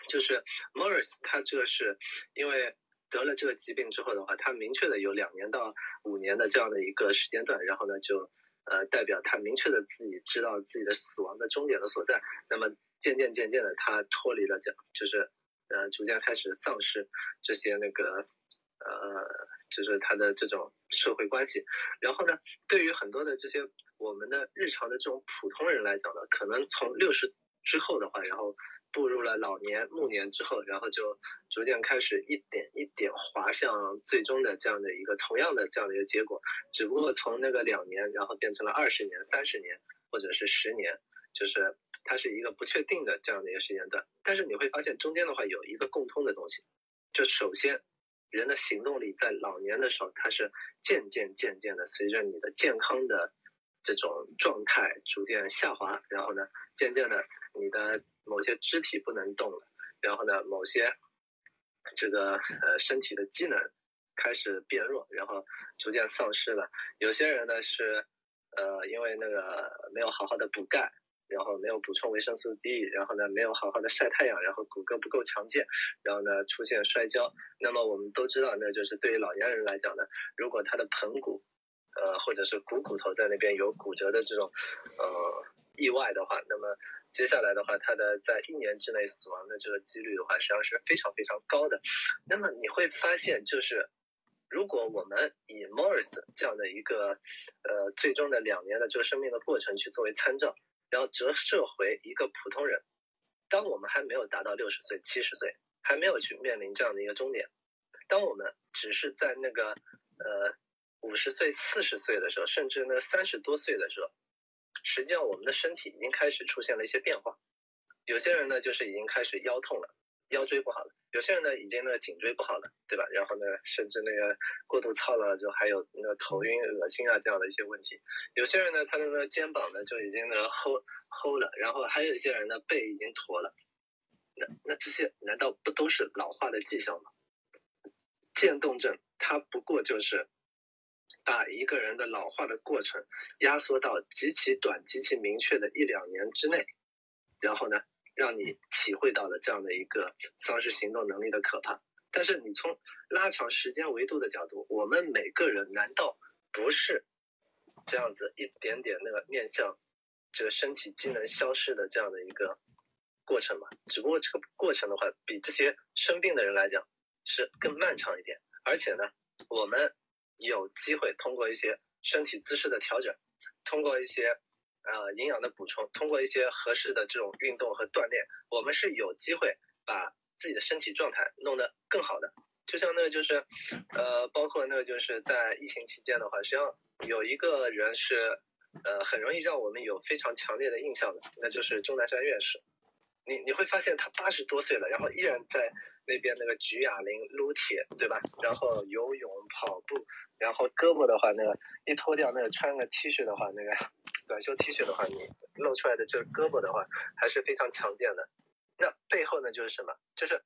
就是 Morris 他这个是因为得了这个疾病之后的话，他明确的有两年到五年的这样的一个时间段，然后呢就呃代表他明确的自己知道自己的死亡的终点的所在，那么渐渐渐渐的他脱离了这就是。呃，逐渐开始丧失这些那个，呃，就是他的这种社会关系。然后呢，对于很多的这些我们的日常的这种普通人来讲呢，可能从六十之后的话，然后步入了老年暮年之后，然后就逐渐开始一点一点滑向最终的这样的一个同样的这样的一个结果。只不过从那个两年，然后变成了二十年、三十年，或者是十年，就是。它是一个不确定的这样的一个时间段，但是你会发现中间的话有一个共通的东西，就首先人的行动力在老年的时候，它是渐渐渐渐的随着你的健康的这种状态逐渐下滑，然后呢，渐渐的你的某些肢体不能动了，然后呢，某些这个呃身体的机能开始变弱，然后逐渐丧失了。有些人呢是呃因为那个没有好好的补钙。然后没有补充维生素 D，然后呢没有好好的晒太阳，然后骨骼不够强健，然后呢出现摔跤。那么我们都知道，那就是对于老年人来讲呢，如果他的盆骨，呃或者是股骨头在那边有骨折的这种，呃意外的话，那么接下来的话，他的在一年之内死亡的这个几率的话，实际上是非常非常高的。那么你会发现，就是如果我们以 Morris 这样的一个，呃最终的两年的这个生命的过程去作为参照。然后折射回一个普通人，当我们还没有达到六十岁、七十岁，还没有去面临这样的一个终点，当我们只是在那个呃五十岁、四十岁的时候，甚至呢三十多岁的时候，实际上我们的身体已经开始出现了一些变化。有些人呢，就是已经开始腰痛了。腰椎不好了，有些人呢已经呢颈椎不好了，对吧？然后呢，甚至那个过度操劳就还有那个头晕、恶心啊这样的一些问题。有些人呢，他的那个肩膀呢就已经那个 hold hold 了，然后还有一些人呢背已经驼了。那那这些难道不都是老化的迹象吗？渐冻症它不过就是把一个人的老化的过程压缩到极其短、极其明确的一两年之内，然后呢？让你体会到了这样的一个丧失行动能力的可怕，但是你从拉长时间维度的角度，我们每个人难道不是这样子一点点那个面向这个身体机能消失的这样的一个过程吗？只不过这个过程的话，比这些生病的人来讲是更漫长一点，而且呢，我们有机会通过一些身体姿势的调整，通过一些。呃，营养的补充，通过一些合适的这种运动和锻炼，我们是有机会把自己的身体状态弄得更好的。就像那个就是，呃，包括那个就是在疫情期间的话，实际上有一个人是，呃，很容易让我们有非常强烈的印象的，那就是钟南山院士。你你会发现他八十多岁了，然后依然在那边那个举哑铃、撸铁，对吧？然后游泳、跑步，然后胳膊的话，那个一脱掉那个穿个 T 恤的话，那个短袖 T 恤的话，你露出来的这个胳膊的话，还是非常强健的。那背后呢，就是什么？就是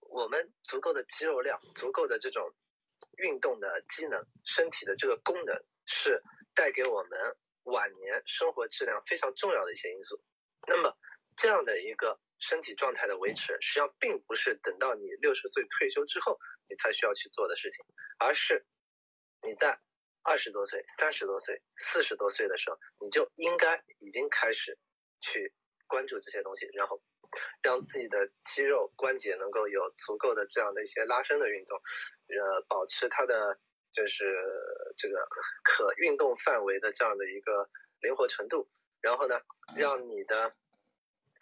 我们足够的肌肉量、足够的这种运动的机能、身体的这个功能，是带给我们晚年生活质量非常重要的一些因素。那么这样的一个。身体状态的维持，实际上并不是等到你六十岁退休之后你才需要去做的事情，而是你在二十多岁、三十多岁、四十多岁的时候，你就应该已经开始去关注这些东西，然后让自己的肌肉关节能够有足够的这样的一些拉伸的运动，呃，保持它的就是这个可运动范围的这样的一个灵活程度，然后呢，让你的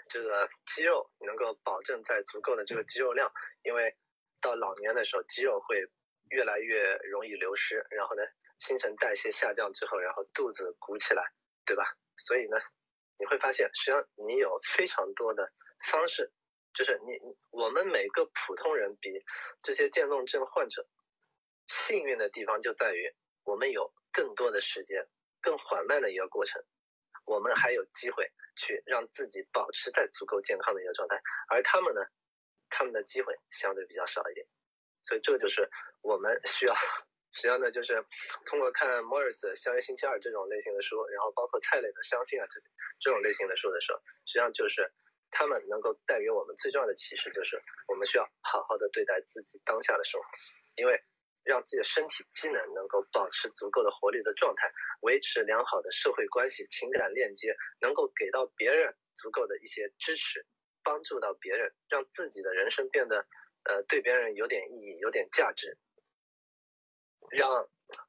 这个肌肉能够保证在足够的这个肌肉量，因为到老年的时候，肌肉会越来越容易流失，然后呢。新陈代谢下降之后，然后肚子鼓起来，对吧？所以呢，你会发现，实际上你有非常多的方式，就是你我们每个普通人比这些渐冻症患者幸运的地方就在于，我们有更多的时间，更缓慢的一个过程，我们还有机会去让自己保持在足够健康的一个状态，而他们呢，他们的机会相对比较少一点，所以这个就是我们需要。实际上呢，就是通过看 Morris《相约星期二》这种类型的书，然后包括蔡磊的《相信》啊这这种类型的书的时候，实际上就是他们能够带给我们最重要的启示，就是我们需要好好的对待自己当下的生活，因为让自己的身体机能能够保持足够的活力的状态，维持良好的社会关系、情感链接，能够给到别人足够的一些支持，帮助到别人，让自己的人生变得呃对别人有点意义、有点价值。让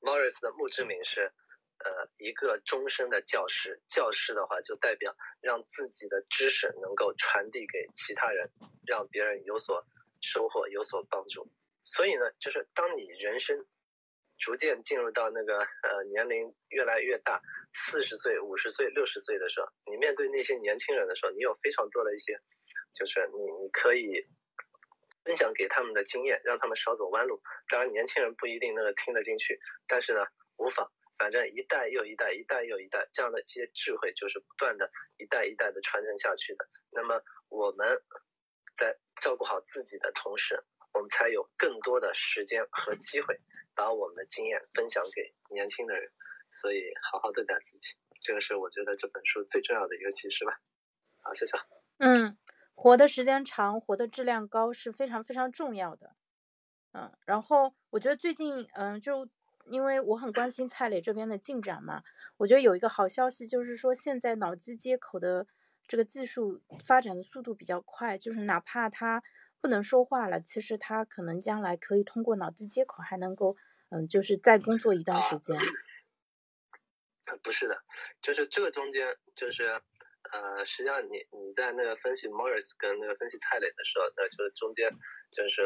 Morris 的墓志铭是，呃，一个终身的教师。教师的话，就代表让自己的知识能够传递给其他人，让别人有所收获、有所帮助。所以呢，就是当你人生逐渐进入到那个呃年龄越来越大，四十岁、五十岁、六十岁的时候，你面对那些年轻人的时候，你有非常多的一些，就是你你可以。分享给他们的经验，让他们少走弯路。当然，年轻人不一定能够听得进去，但是呢，无妨，反正一代又一代，一代又一代，这样的一些智慧就是不断的一代一代的传承下去的。那么，我们在照顾好自己的同时，我们才有更多的时间和机会把我们的经验分享给年轻的人。所以，好好对待自己，这个是我觉得这本书最重要的一个启示吧。好，谢谢。嗯。活的时间长，活的质量高是非常非常重要的，嗯，然后我觉得最近，嗯，就因为我很关心蔡磊这边的进展嘛，我觉得有一个好消息就是说，现在脑机接口的这个技术发展的速度比较快，就是哪怕他不能说话了，其实他可能将来可以通过脑机接口还能够，嗯，就是再工作一段时间。不是的，就是这个中间就是。呃，实际上你你在那个分析 Morris 跟那个分析蔡磊的时候，那就是中间就是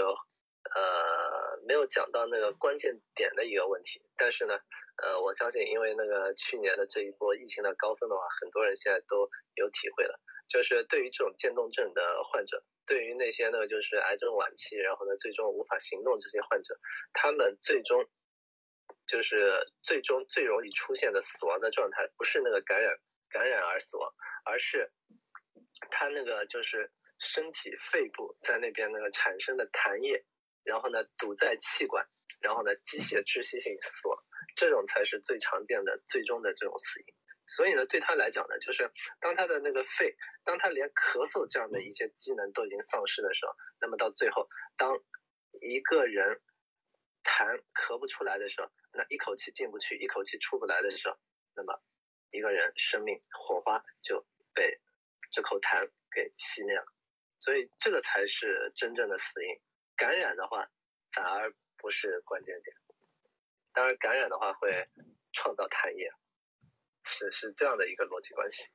呃没有讲到那个关键点的一个问题。但是呢，呃，我相信因为那个去年的这一波疫情的高峰的话，很多人现在都有体会了。就是对于这种渐冻症的患者，对于那些呢就是癌症晚期，然后呢最终无法行动这些患者，他们最终就是最终最容易出现的死亡的状态，不是那个感染。感染而死亡，而是他那个就是身体肺部在那边那个产生的痰液，然后呢堵在气管，然后呢机械窒息性死亡，这种才是最常见的最终的这种死因。所以呢，对他来讲呢，就是当他的那个肺，当他连咳嗽这样的一些机能都已经丧失的时候，那么到最后，当一个人痰咳不出来的时候，那一口气进不去，一口气出不来的时候，那么。一个人生命火花就被这口痰给熄灭了，所以这个才是真正的死因。感染的话反而不是关键点，当然感染的话会创造痰液，是是这样的一个逻辑关系。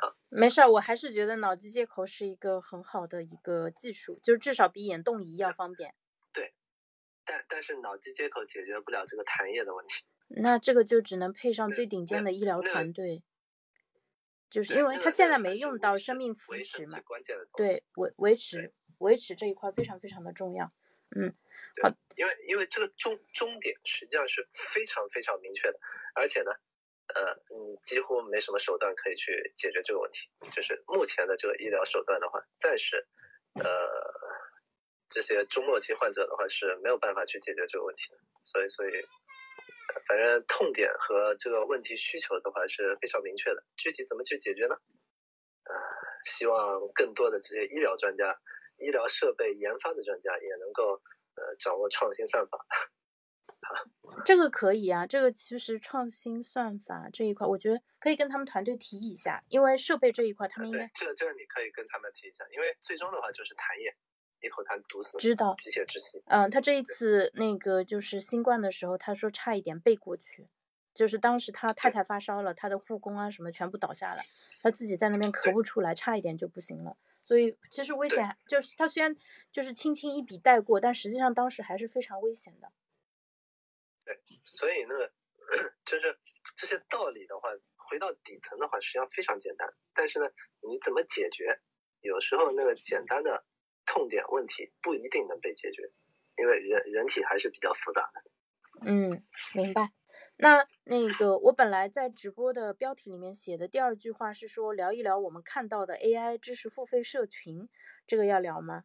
好，没事儿，我还是觉得脑机接口是一个很好的一个技术，就是至少比眼动仪要方便。对，但但是脑机接口解决不了这个痰液的问题。那这个就只能配上最顶尖的医疗团队，就是因为他现在没用到生命扶持嘛，对维维持维持这一块非常非常的重要，嗯，好，因为因为这个终终点实际上是非常非常明确的，而且呢，呃，你几乎没什么手段可以去解决这个问题，就是目前的这个医疗手段的话，暂时，呃，这些中末期患者的话是没有办法去解决这个问题的，所以所以。反正痛点和这个问题需求的话是非常明确的，具体怎么去解决呢？啊，希望更多的这些医疗专家、医疗设备研发的专家也能够呃掌握创新算法。它。这个可以啊，这个其实创新算法这一块，我觉得可以跟他们团队提一下，因为设备这一块他们应该这个这个你可以跟他们提一下，因为最终的话就是痰液，一口痰毒死知道机械窒息。嗯，他这一次那个就是新冠的时候，他说差一点背过去，就是当时他太太发烧了，他的护工啊什么全部倒下了，他自己在那边咳不出来，差一点就不行了。所以其实危险就是他虽然就是轻轻一笔带过，但实际上当时还是非常危险的。对，所以那个，就是这些道理的话，回到底层的话，实际上非常简单。但是呢，你怎么解决？有时候那个简单的痛点问题不一定能被解决，因为人人体还是比较复杂的。嗯，明白。那那个我本来在直播的标题里面写的第二句话是说聊一聊我们看到的 AI 知识付费社群，这个要聊吗？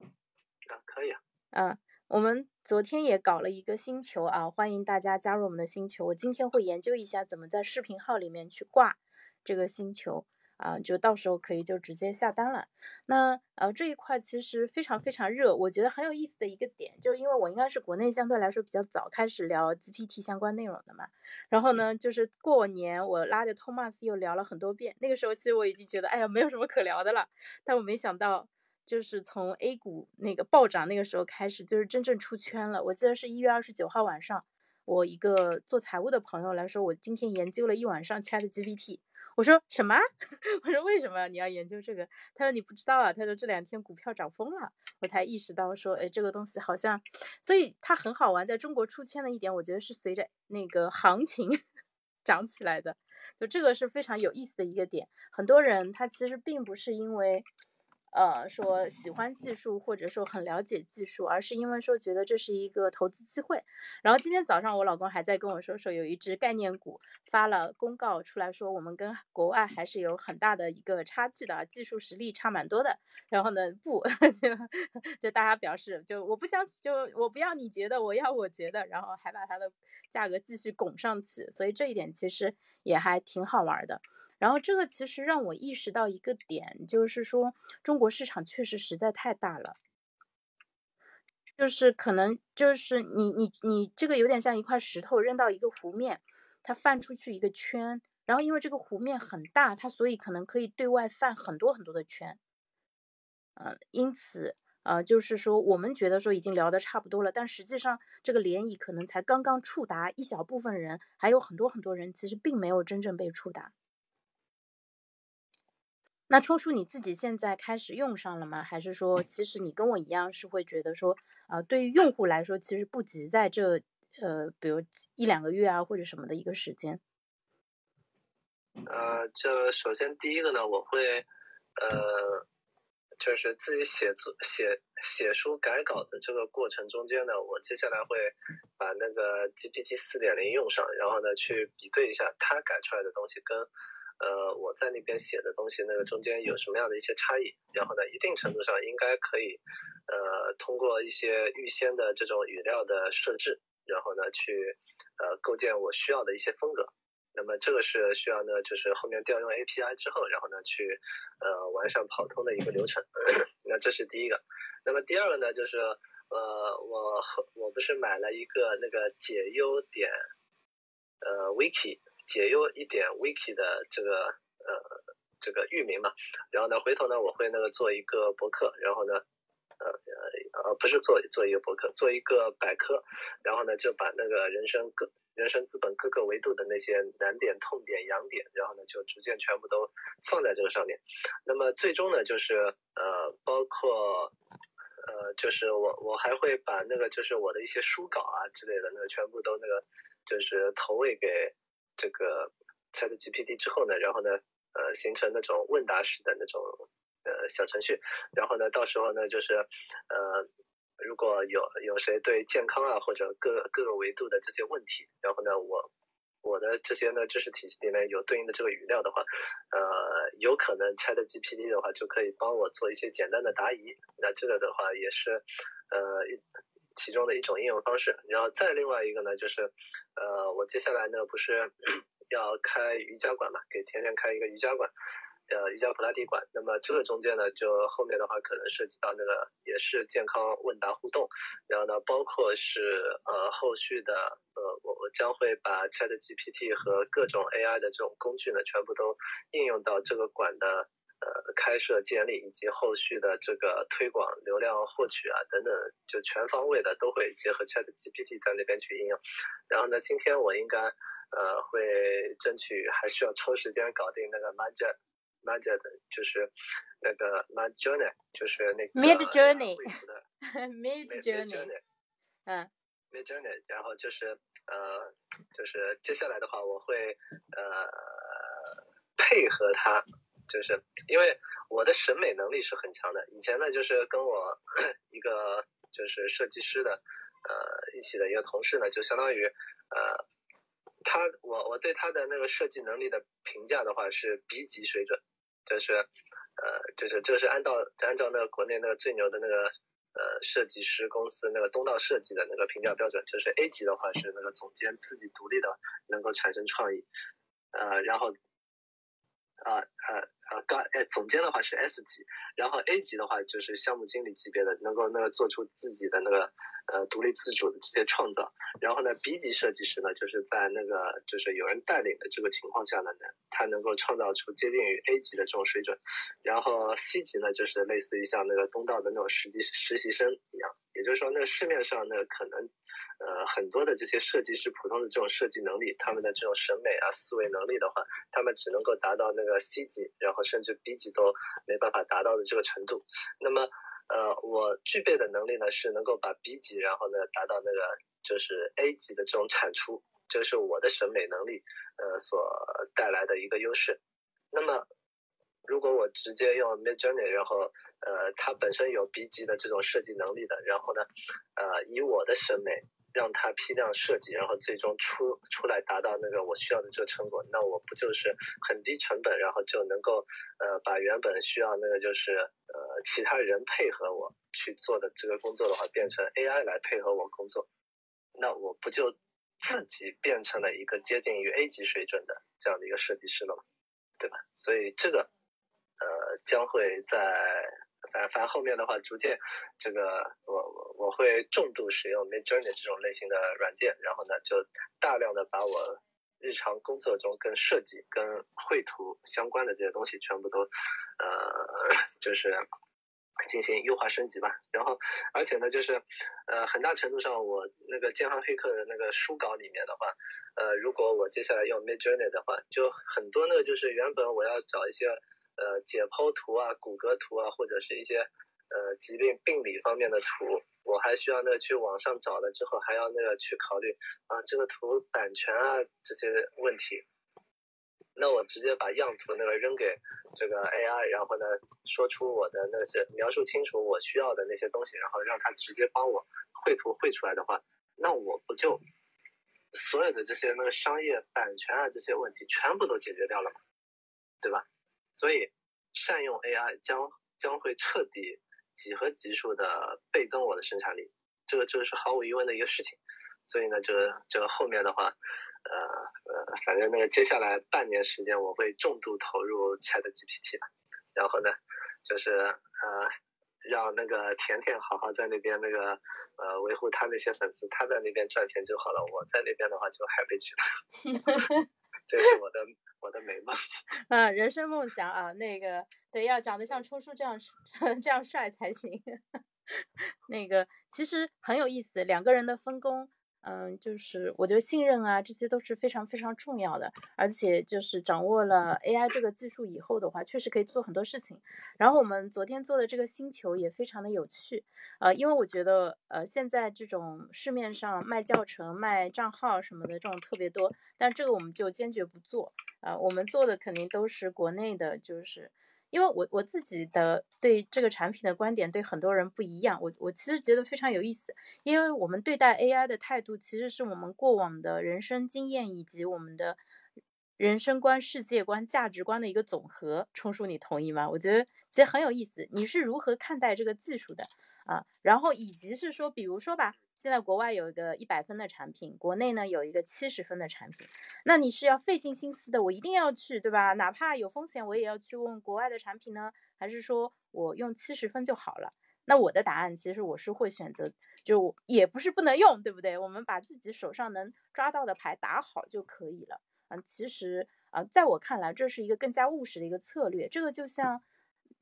啊，可以啊。嗯，我们昨天也搞了一个星球啊，欢迎大家加入我们的星球。我今天会研究一下怎么在视频号里面去挂这个星球。啊，就到时候可以就直接下单了。那呃这一块其实非常非常热，我觉得很有意思的一个点，就因为我应该是国内相对来说比较早开始聊 GPT 相关内容的嘛。然后呢，就是过年我拉着 Thomas 又聊了很多遍，那个时候其实我已经觉得哎呀没有什么可聊的了。但我没想到，就是从 A 股那个暴涨那个时候开始，就是真正出圈了。我记得是一月二十九号晚上，我一个做财务的朋友来说，我今天研究了一晚上 Chat GPT。我说什么？我说为什么你要研究这个？他说你不知道啊。他说这两天股票涨疯了，我才意识到说，哎，这个东西好像，所以它很好玩。在中国出圈的一点，我觉得是随着那个行情 涨起来的，就这个是非常有意思的一个点。很多人他其实并不是因为。呃，说喜欢技术或者说很了解技术，而是因为说觉得这是一个投资机会。然后今天早上我老公还在跟我说，说有一只概念股发了公告出来说，我们跟国外还是有很大的一个差距的，技术实力差蛮多的。然后呢，不 就就大家表示，就我不相信，就我不要你觉得，我要我觉得，然后还把它的价格继续拱上去。所以这一点其实也还挺好玩的。然后这个其实让我意识到一个点，就是说中国市场确实实在太大了，就是可能就是你你你这个有点像一块石头扔到一个湖面，它泛出去一个圈，然后因为这个湖面很大，它所以可能可以对外泛很多很多的圈，呃，因此呃就是说我们觉得说已经聊得差不多了，但实际上这个涟漪可能才刚刚触达一小部分人，还有很多很多人其实并没有真正被触达。那冲叔你自己现在开始用上了吗？还是说，其实你跟我一样是会觉得说，啊，对于用户来说，其实不急在这，呃，比如一两个月啊，或者什么的一个时间。呃，就首先第一个呢，我会，呃，就是自己写作、写写书、改稿的这个过程中间呢，我接下来会把那个 GPT 四点零用上，然后呢，去比对一下它改出来的东西跟。呃，我在那边写的东西，那个中间有什么样的一些差异？然后呢，一定程度上应该可以，呃，通过一些预先的这种语料的设置，然后呢，去呃构建我需要的一些风格。那么这个是需要呢，就是后面调用 API 之后，然后呢去呃完善跑通的一个流程。那这是第一个。那么第二个呢，就是呃，我我不是买了一个那个解忧点呃 Wiki。解忧一点 wiki 的这个呃这个域名嘛，然后呢回头呢我会那个做一个博客，然后呢呃呃不是做做一个博客，做一个百科，然后呢就把那个人生各人生资本各个维度的那些难点、痛点、痒点，然后呢就逐渐全部都放在这个上面。那么最终呢就是呃包括呃就是我我还会把那个就是我的一些书稿啊之类的那个全部都那个就是投喂给。这个 Chat GPT 之后呢，然后呢，呃，形成那种问答式的那种呃小程序，然后呢，到时候呢，就是呃，如果有有谁对健康啊或者各各个维度的这些问题，然后呢，我我的这些呢知识体系里面有对应的这个语料的话，呃，有可能 Chat GPT 的话就可以帮我做一些简单的答疑，那这个的话也是呃一。其中的一种应用方式，然后再另外一个呢，就是，呃，我接下来呢不是 要开瑜伽馆嘛，给甜甜开一个瑜伽馆，呃瑜伽普拉提馆。那么这个中间呢，就后面的话可能涉及到那个也是健康问答互动，然后呢，包括是呃后续的呃我我将会把 Chat GPT 和各种 AI 的这种工具呢，全部都应用到这个馆的。呃，开设、建立以及后续的这个推广、流量获取啊等等，就全方位的都会结合 Chat GPT 在那边去应用。然后呢，今天我应该呃会争取还需要抽时间搞定那个 Magic Magic，就是那个 Mid Journey，就是那个 Mid Journey，Mid Journey，嗯，Mid Journey，然后就是呃，就是接下来的话，我会呃配合它。就是因为我的审美能力是很强的，以前呢就是跟我 一个就是设计师的呃一起的一个同事呢，就相当于呃他我我对他的那个设计能力的评价的话是 B 级水准，就是呃就是这是按照按照那个国内那个最牛的那个呃设计师公司那个东道设计的那个评价标准，就是 A 级的话是那个总监自己独立的能够产生创意，呃然后。啊呃呃，刚哎，总监的话是 S 级，然后 A 级的话就是项目经理级别的，能够那个做出自己的那个呃独立自主的这些创造。然后呢，B 级设计师呢，就是在那个就是有人带领的这个情况下呢，他能够创造出接近于 A 级的这种水准。然后 C 级呢，就是类似于像那个东道的那种实习实习生一样，也就是说，那个市面上呢可能。呃，很多的这些设计师，普通的这种设计能力，他们的这种审美啊、思维能力的话，他们只能够达到那个 C 级，然后甚至 B 级都没办法达到的这个程度。那么，呃，我具备的能力呢，是能够把 B 级，然后呢达到那个就是 A 级的这种产出，这是我的审美能力呃所带来的一个优势。那么，如果我直接用 Midjourney，然后呃，它本身有 B 级的这种设计能力的，然后呢，呃，以我的审美。让它批量设计，然后最终出出来达到那个我需要的这个成果，那我不就是很低成本，然后就能够呃把原本需要那个就是呃其他人配合我去做的这个工作的话，变成 AI 来配合我工作，那我不就自己变成了一个接近于 A 级水准的这样的一个设计师了吗？对吧？所以这个呃将会在。反反正后面的话，逐渐这个我我我会重度使用 Midjourney 这种类型的软件，然后呢，就大量的把我日常工作中跟设计、跟绘图相关的这些东西全部都呃，就是进行优化升级吧。然后，而且呢，就是呃，很大程度上，我那个健康黑客的那个书稿里面的话，呃，如果我接下来用 Midjourney 的话，就很多呢，就是原本我要找一些。呃，解剖图啊，骨骼图啊，或者是一些呃疾病病理方面的图，我还需要那个去网上找了之后，还要那个去考虑啊，这个图版权啊这些问题。那我直接把样图那个扔给这个 AI，然后呢，说出我的那些描述清楚我需要的那些东西，然后让它直接帮我绘图绘出来的话，那我不就所有的这些那个商业版权啊这些问题全部都解决掉了吗？对吧？所以，善用 AI 将将会彻底几何级数的倍增我的生产力，这个这个是毫无疑问的一个事情。所以呢，这个这个后面的话，呃呃，反正那个接下来半年时间，我会重度投入 ChatGPT 吧。然后呢，就是呃，让那个甜甜好好在那边那个呃维护他那些粉丝，他在那边赚钱就好了，我在那边的话就 happy 去了。这是我的我的美梦，嗯，人生梦想啊，那个得，要长得像冲叔这样 这样帅才行。那个其实很有意思，两个人的分工。嗯，就是我觉得信任啊，这些都是非常非常重要的。而且就是掌握了 AI 这个技术以后的话，确实可以做很多事情。然后我们昨天做的这个星球也非常的有趣，呃，因为我觉得呃现在这种市面上卖教程、卖账号什么的这种特别多，但这个我们就坚决不做。啊，我们做的肯定都是国内的，就是。因为我我自己的对这个产品的观点对很多人不一样，我我其实觉得非常有意思，因为我们对待 AI 的态度其实是我们过往的人生经验以及我们的人生观、世界观、价值观的一个总和。冲叔，你同意吗？我觉得其实很有意思，你是如何看待这个技术的啊？然后以及是说，比如说吧，现在国外有一个一百分的产品，国内呢有一个七十分的产品，那你是要费尽心思的，我一定要去，对吧？哪怕有风险，我也要去问国外的产品呢，还是说我用七十分就好了？那我的答案其实我是会选择，就也不是不能用，对不对？我们把自己手上能抓到的牌打好就可以了。嗯，其实啊，在我看来，这是一个更加务实的一个策略。这个就像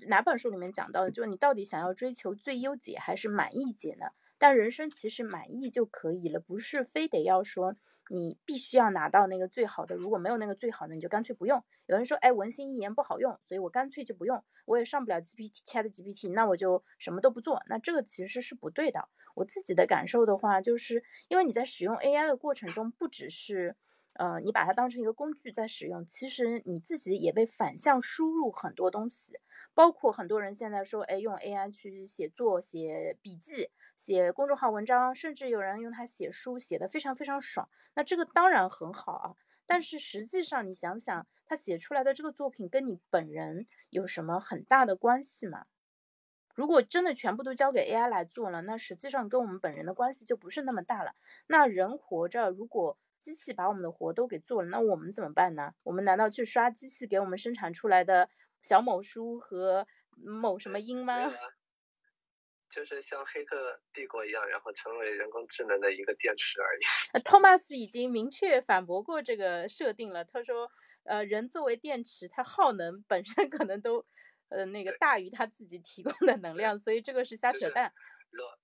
哪本书里面讲到的，就是你到底想要追求最优解还是满意解呢？但人生其实满意就可以了，不是非得要说你必须要拿到那个最好的。如果没有那个最好的，你就干脆不用。有人说，哎，文心一言不好用，所以我干脆就不用，我也上不了 GPT Chat GPT，那我就什么都不做。那这个其实是不对的。我自己的感受的话，就是因为你在使用 AI 的过程中，不只是呃你把它当成一个工具在使用，其实你自己也被反向输入很多东西，包括很多人现在说，哎，用 AI 去写作、写笔记。写公众号文章，甚至有人用它写书，写的非常非常爽。那这个当然很好啊，但是实际上你想想，他写出来的这个作品跟你本人有什么很大的关系吗？如果真的全部都交给 AI 来做了，那实际上跟我们本人的关系就不是那么大了。那人活着，如果机器把我们的活都给做了，那我们怎么办呢？我们难道去刷机器给我们生产出来的小某书和某什么音吗？就是像黑客帝国一样，然后成为人工智能的一个电池而已。托马斯已经明确反驳过这个设定了。他说，呃，人作为电池，它耗能本身可能都，呃，那个大于他自己提供的能量，所以这个是瞎扯淡。逻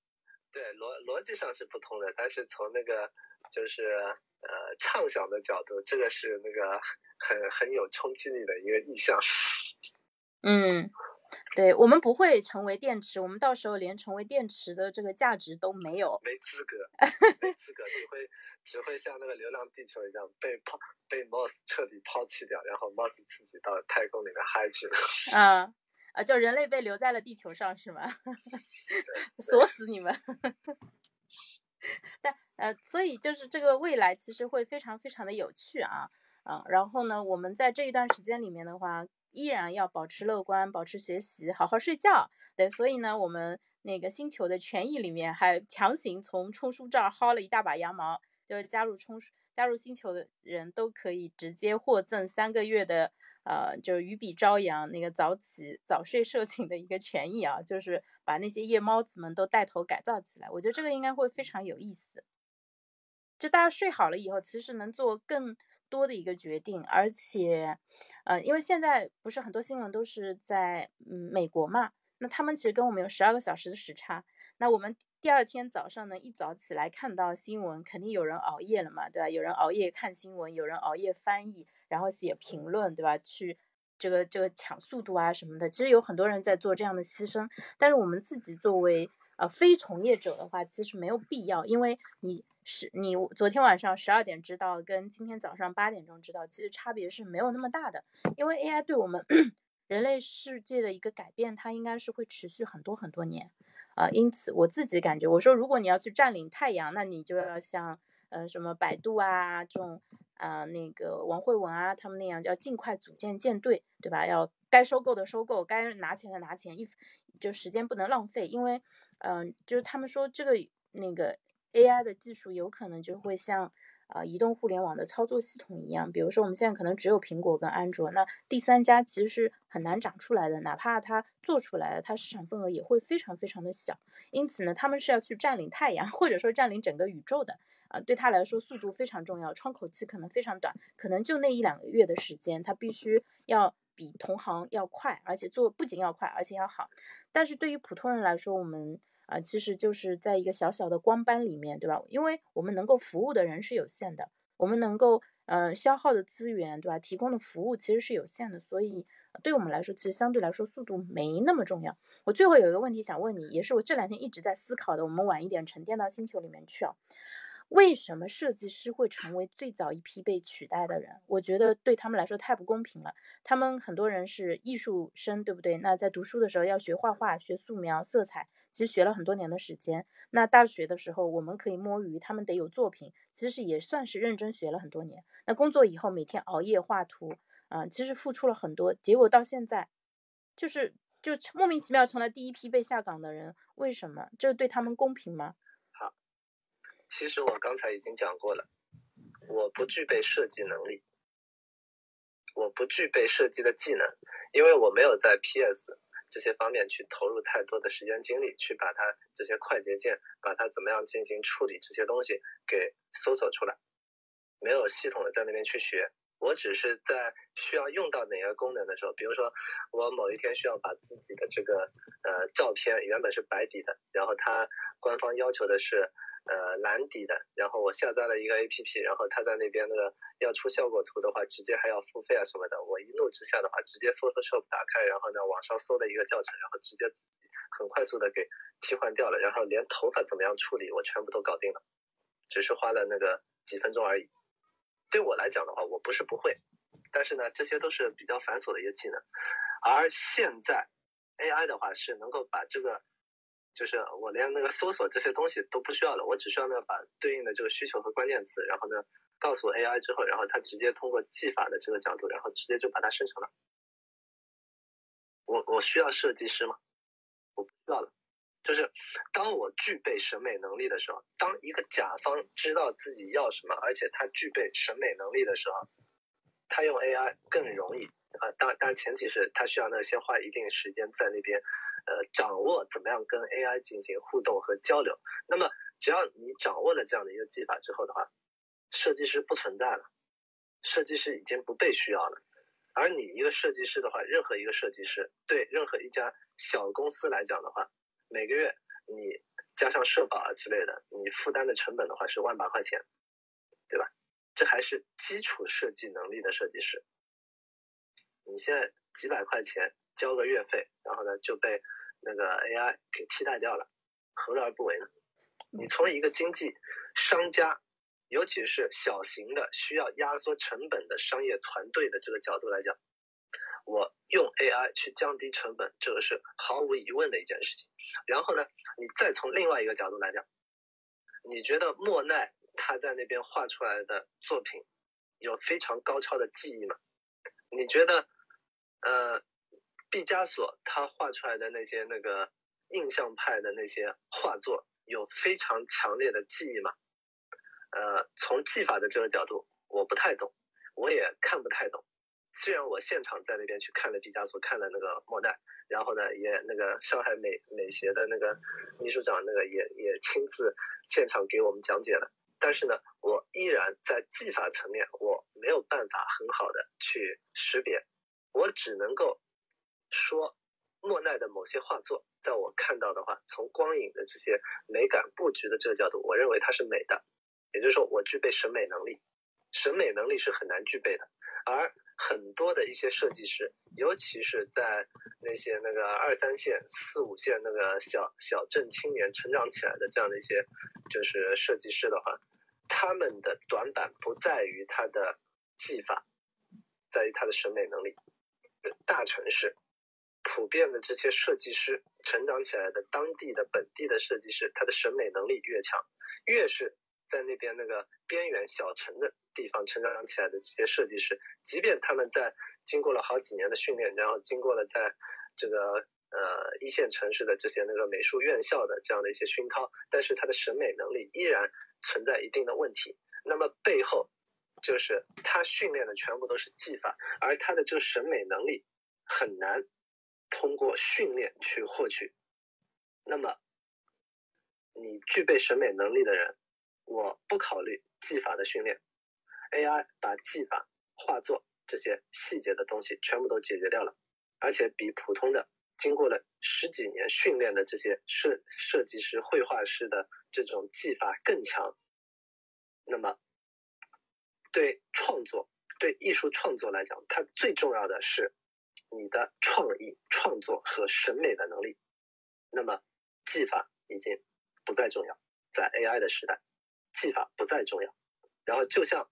对逻逻辑上是不通的，但是从那个就是呃畅想的角度，这个是那个很很有冲击力的一个意向。嗯。对我们不会成为电池，我们到时候连成为电池的这个价值都没有，没资格，没资格，只会只会像那个《流浪地球》一样被抛被 Moss 彻底抛弃掉，然后 Moss 自己到太空里面嗨去了。啊啊，就人类被留在了地球上是吗？锁死你们。但呃，所以就是这个未来其实会非常非常的有趣啊啊，然后呢，我们在这一段时间里面的话。依然要保持乐观，保持学习，好好睡觉。对，所以呢，我们那个星球的权益里面还强行从冲叔这儿薅了一大把羊毛，就是加入冲叔、加入星球的人都可以直接获赠三个月的，呃，就是鱼比朝阳那个早起早睡社群的一个权益啊，就是把那些夜猫子们都带头改造起来。我觉得这个应该会非常有意思。就大家睡好了以后，其实能做更。多的一个决定，而且，呃，因为现在不是很多新闻都是在嗯美国嘛，那他们其实跟我们有十二个小时的时差，那我们第二天早上呢一早起来看到新闻，肯定有人熬夜了嘛，对吧？有人熬夜看新闻，有人熬夜翻译，然后写评论，对吧？去这个这个抢速度啊什么的，其实有很多人在做这样的牺牲，但是我们自己作为呃非从业者的话，其实没有必要，因为你。是你昨天晚上十二点知道，跟今天早上八点钟知道，其实差别是没有那么大的。因为 AI 对我们 人类世界的一个改变，它应该是会持续很多很多年啊。因此，我自己感觉，我说如果你要去占领太阳，那你就要像呃什么百度啊这种啊那个王慧文啊他们那样，要尽快组建舰队，对吧？要该收购的收购，该拿钱的拿钱，一就时间不能浪费。因为嗯，就是他们说这个那个。AI 的技术有可能就会像啊移动互联网的操作系统一样，比如说我们现在可能只有苹果跟安卓，那第三家其实是很难长出来的，哪怕它做出来了，它市场份额也会非常非常的小。因此呢，他们是要去占领太阳，或者说占领整个宇宙的啊，对他来说速度非常重要，窗口期可能非常短，可能就那一两个月的时间，他必须要比同行要快，而且做不仅要快，而且要好。但是对于普通人来说，我们。啊，其实就是在一个小小的光斑里面，对吧？因为我们能够服务的人是有限的，我们能够呃消耗的资源，对吧？提供的服务其实是有限的，所以对我们来说，其实相对来说速度没那么重要。我最后有一个问题想问你，也是我这两天一直在思考的，我们晚一点沉淀到星球里面去啊。为什么设计师会成为最早一批被取代的人？我觉得对他们来说太不公平了。他们很多人是艺术生，对不对？那在读书的时候要学画画、学素描、色彩，其实学了很多年的时间。那大学的时候我们可以摸鱼，他们得有作品，其实也算是认真学了很多年。那工作以后每天熬夜画图，啊，其实付出了很多，结果到现在，就是就莫名其妙成了第一批被下岗的人。为什么？这对他们公平吗？其实我刚才已经讲过了，我不具备设计能力，我不具备设计的技能，因为我没有在 PS 这些方面去投入太多的时间精力，去把它这些快捷键，把它怎么样进行处理这些东西给搜索出来，没有系统的在那边去学。我只是在需要用到哪个功能的时候，比如说我某一天需要把自己的这个呃照片原本是白底的，然后它官方要求的是呃蓝底的，然后我下载了一个 A P P，然后它在那边那个要出效果图的话，直接还要付费啊什么的。我一怒之下的话，直接 Photoshop 打开，然后呢网上搜了一个教程，然后直接自己很快速的给替换掉了，然后连头发怎么样处理我全部都搞定了，只是花了那个几分钟而已。对我来讲的话，我不是不会，但是呢，这些都是比较繁琐的一个技能。而现在 AI 的话是能够把这个，就是我连那个搜索这些东西都不需要了，我只需要呢把对应的这个需求和关键词，然后呢告诉 AI 之后，然后它直接通过技法的这个角度，然后直接就把它生成了。我我需要设计师吗？我不需要了。就是当我具备审美能力的时候，当一个甲方知道自己要什么，而且他具备审美能力的时候，他用 AI 更容易啊。当当然前提是他需要呢先花一定时间在那边，呃，掌握怎么样跟 AI 进行互动和交流。那么只要你掌握了这样的一个技法之后的话，设计师不存在了，设计师已经不被需要了。而你一个设计师的话，任何一个设计师对任何一家小公司来讲的话。每个月你加上社保啊之类的，你负担的成本的话是万把块钱，这还是基础设计能力的设计师。你现在几百块钱交个月费，然后呢就被那个 AI 给替代掉了，何乐而不为呢？你从一个经济商家，尤其是小型的需要压缩成本的商业团队的这个角度来讲。我用 AI 去降低成本，这个是毫无疑问的一件事情。然后呢，你再从另外一个角度来讲，你觉得莫奈他在那边画出来的作品有非常高超的技艺吗？你觉得，呃，毕加索他画出来的那些那个印象派的那些画作有非常强烈的技艺吗？呃，从技法的这个角度，我不太懂，我也看不太懂。虽然我现场在那边去看了毕加索，看了那个莫奈，然后呢，也那个上海美美协的那个秘书长那个也也亲自现场给我们讲解了，但是呢，我依然在技法层面我没有办法很好的去识别，我只能够说莫奈的某些画作，在我看到的话，从光影的这些美感布局的这个角度，我认为它是美的，也就是说我具备审美能力，审美能力是很难具备的，而。很多的一些设计师，尤其是在那些那个二三线、四五线那个小小镇青年成长起来的这样的一些，就是设计师的话，他们的短板不在于他的技法，在于他的审美能力。大城市普遍的这些设计师成长起来的当地的本地的设计师，他的审美能力越强，越是。在那边那个边缘小城的地方成长起来的这些设计师，即便他们在经过了好几年的训练，然后经过了在这个呃一线城市的这些那个美术院校的这样的一些熏陶，但是他的审美能力依然存在一定的问题。那么背后就是他训练的全部都是技法，而他的这个审美能力很难通过训练去获取。那么你具备审美能力的人。我不考虑技法的训练，AI 把技法、画作这些细节的东西全部都解决掉了，而且比普通的经过了十几年训练的这些设设计师、绘画师的这种技法更强。那么，对创作、对艺术创作来讲，它最重要的是你的创意、创作和审美的能力。那么，技法已经不再重要，在 AI 的时代。技法不再重要，然后就像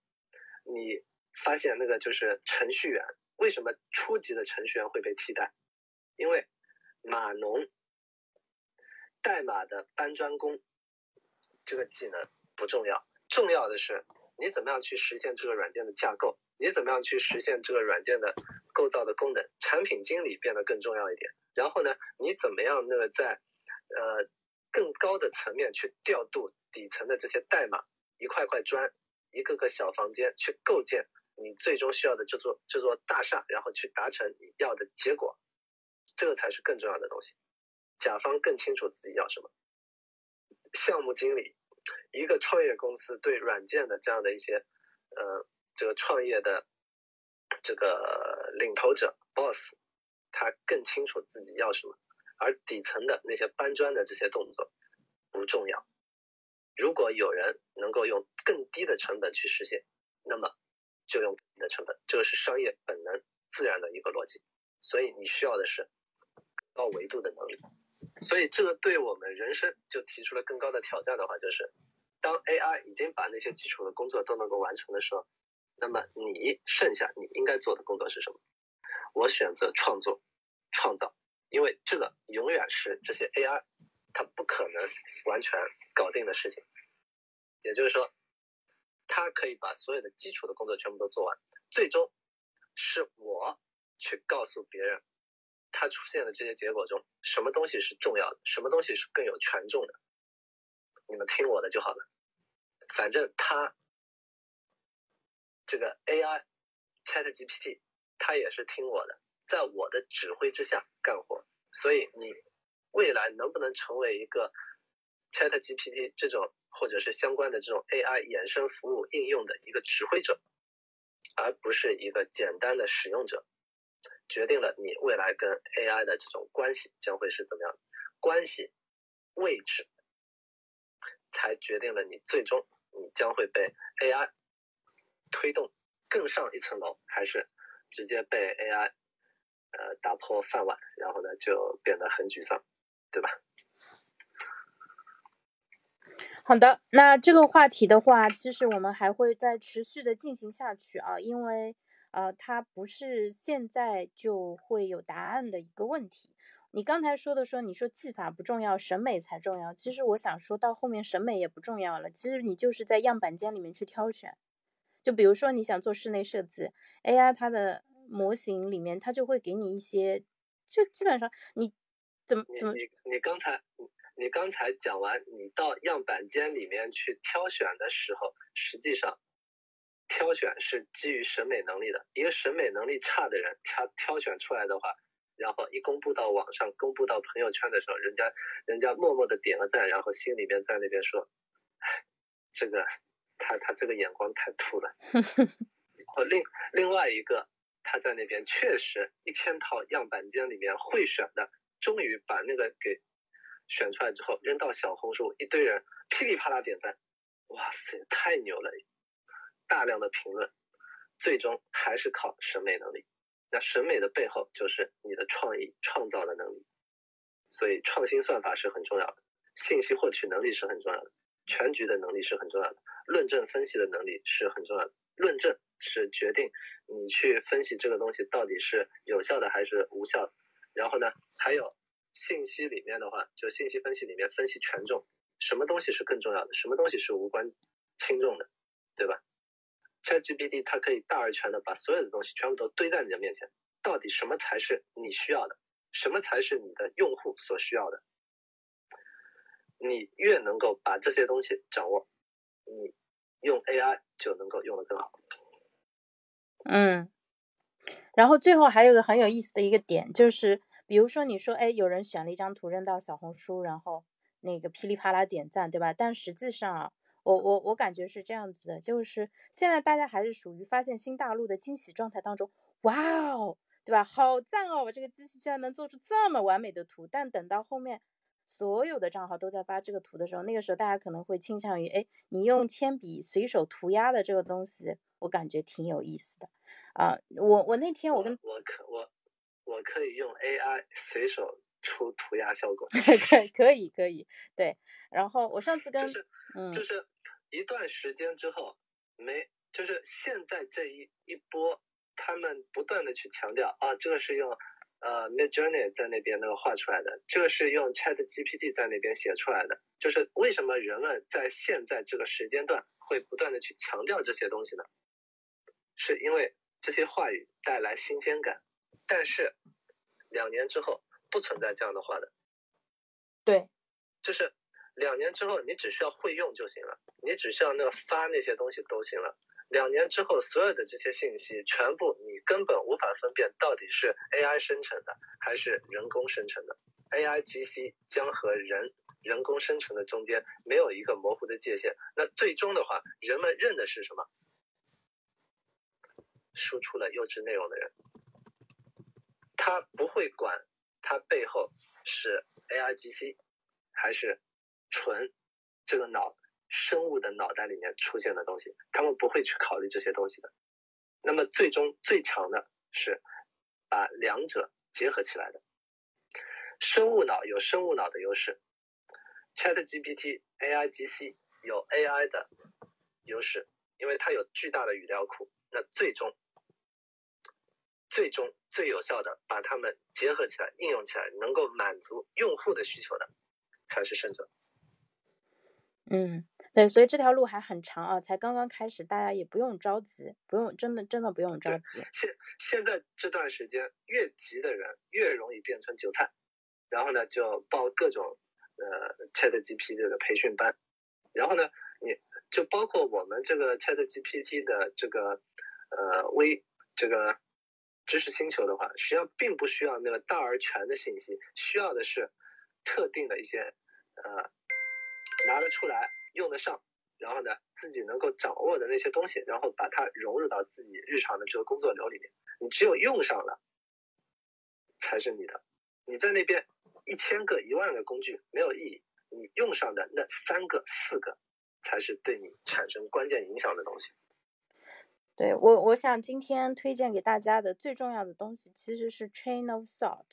你发现那个就是程序员，为什么初级的程序员会被替代？因为码农、代码的搬砖工这个技能不重要，重要的是你怎么样去实现这个软件的架构，你怎么样去实现这个软件的构造的功能。产品经理变得更重要一点。然后呢，你怎么样那个在呃更高的层面去调度底层的这些代码，一块块砖，一个个小房间去构建你最终需要的这座这座大厦，然后去达成你要的结果，这个才是更重要的东西。甲方更清楚自己要什么。项目经理，一个创业公司对软件的这样的一些，呃，这个创业的这个领头者 boss，他更清楚自己要什么，而底层的那些搬砖的这些动作不重要。如果有人能够用更低的成本去实现，那么就用低的成本，这个是商业本能自然的一个逻辑。所以你需要的是高维度的能力。所以，这个对我们人生就提出了更高的挑战的话，就是当 AI 已经把那些基础的工作都能够完成的时候，那么你剩下你应该做的工作是什么？我选择创作、创造，因为这个永远是这些 AI 它不可能完全搞定的事情。也就是说，它可以把所有的基础的工作全部都做完，最终是我去告诉别人。它出现的这些结果中，什么东西是重要的？什么东西是更有权重的？你们听我的就好了。反正它这个 AI Chat GPT，它也是听我的，在我的指挥之下干活。所以你未来能不能成为一个 Chat GPT 这种或者是相关的这种 AI 衍生服务应用的一个指挥者，而不是一个简单的使用者？决定了你未来跟 AI 的这种关系将会是怎么样，关系位置才决定了你最终你将会被 AI 推动更上一层楼，还是直接被 AI 呃打破饭碗，然后呢就变得很沮丧，对吧？好的，那这个话题的话，其实我们还会再持续的进行下去啊，因为。呃，它不是现在就会有答案的一个问题。你刚才说的说，你说技法不重要，审美才重要。其实我想说到后面，审美也不重要了。其实你就是在样板间里面去挑选。就比如说你想做室内设计，AI 它的模型里面，它就会给你一些，就基本上你怎么怎么，你你刚才你刚才讲完，你到样板间里面去挑选的时候，实际上。挑选是基于审美能力的，一个审美能力差的人，他挑选出来的话，然后一公布到网上，公布到朋友圈的时候，人家人家默默的点个赞，然后心里面在那边说，哎，这个他他这个眼光太土了。哦，另另外一个他在那边确实一千套样板间里面会选的，终于把那个给选出来之后，扔到小红书，一堆人噼里啪啦点赞，哇塞，太牛了！大量的评论，最终还是靠审美能力。那审美的背后就是你的创意创造的能力。所以创新算法是很重要的，信息获取能力是很重要的，全局的能力是很重要的，论证分析的能力是很重要的。论证是决定你去分析这个东西到底是有效的还是无效的。然后呢，还有信息里面的话，就信息分析里面分析权重，什么东西是更重要的，什么东西是无关轻重的，对吧？ChatGPT 它可以大而全的把所有的东西全部都堆在你的面前，到底什么才是你需要的，什么才是你的用户所需要的？你越能够把这些东西掌握，你用 AI 就能够用得更好。嗯，然后最后还有个很有意思的一个点，就是比如说你说，哎，有人选了一张图扔到小红书，然后那个噼里啪啦点赞，对吧？但实际上啊。我我我感觉是这样子的，就是现在大家还是属于发现新大陆的惊喜状态当中，哇哦，对吧？好赞哦，我这个机器居然能做出这么完美的图。但等到后面所有的账号都在发这个图的时候，那个时候大家可能会倾向于，哎，你用铅笔随手涂鸦的这个东西，我感觉挺有意思的啊。我我那天我跟我可我我可以用 AI 随手出涂鸦效果，可可以可以对。然后我上次跟嗯就是。一段时间之后，没就是现在这一一波，他们不断的去强调啊，这个是用呃 Mid Journey 在那边那个画出来的，这个是用 Chat GPT 在那边写出来的。就是为什么人们在现在这个时间段会不断的去强调这些东西呢？是因为这些话语带来新鲜感，但是两年之后不存在这样的话的。对，就是两年之后你只需要会用就行了，你只需要那个发那些东西都行了。两年之后，所有的这些信息全部你根本无法分辨到底是 AI 生成的还是人工生成的。AI GC 将和人人工生成的中间没有一个模糊的界限。那最终的话，人们认的是什么？输出了优质内容的人，他不会管他背后是 AI GC 还是纯这个脑。生物的脑袋里面出现的东西，他们不会去考虑这些东西的。那么最终最强的是把两者结合起来的。生物脑有生物脑的优势，ChatGPT AI GC 有 AI 的优势，因为它有巨大的语料库。那最终最终最有效的把它们结合起来应用起来，能够满足用户的需求的，才是胜者。嗯。对，所以这条路还很长啊，才刚刚开始，大家也不用着急，不用真的真的不用着急。现现在这段时间，越急的人越容易变成韭菜，然后呢就报各种呃 ChatGPT 这个培训班，然后呢你就包括我们这个 ChatGPT 的这个呃微这个知识星球的话，实际上并不需要那个大而全的信息，需要的是特定的一些呃拿得出来。用得上，然后呢，自己能够掌握的那些东西，然后把它融入到自己日常的这个工作流里面。你只有用上了，才是你的。你在那边一千个、一万个工具没有意义，你用上的那三个、四个，才是对你产生关键影响的东西。对我，我想今天推荐给大家的最重要的东西，其实是 chain of thought，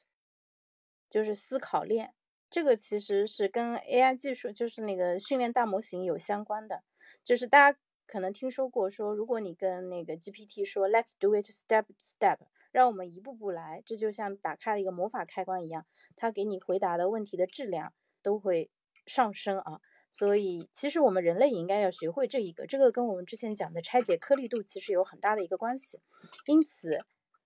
就是思考链。这个其实是跟 AI 技术，就是那个训练大模型有相关的。就是大家可能听说过，说如果你跟那个 GPT 说 “Let's do it step step”，让我们一步步来，这就像打开了一个魔法开关一样，它给你回答的问题的质量都会上升啊。所以其实我们人类也应该要学会这一个，这个跟我们之前讲的拆解颗粒度其实有很大的一个关系。因此，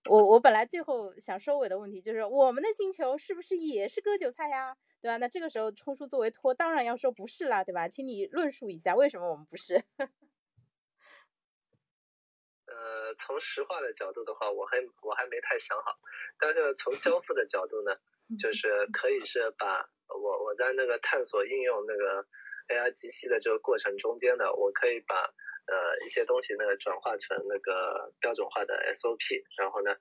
我我本来最后想收尾的问题就是：我们的星球是不是也是割韭菜呀？对吧？那这个时候冲叔作为托，当然要说不是啦，对吧？请你论述一下为什么我们不是。呃，从实话的角度的话，我还我还没太想好。但是从交付的角度呢，就是可以是把我我在那个探索应用那个 AI GC 的这个过程中间呢，我可以把呃一些东西呢转化成那个标准化的 SOP，然后呢，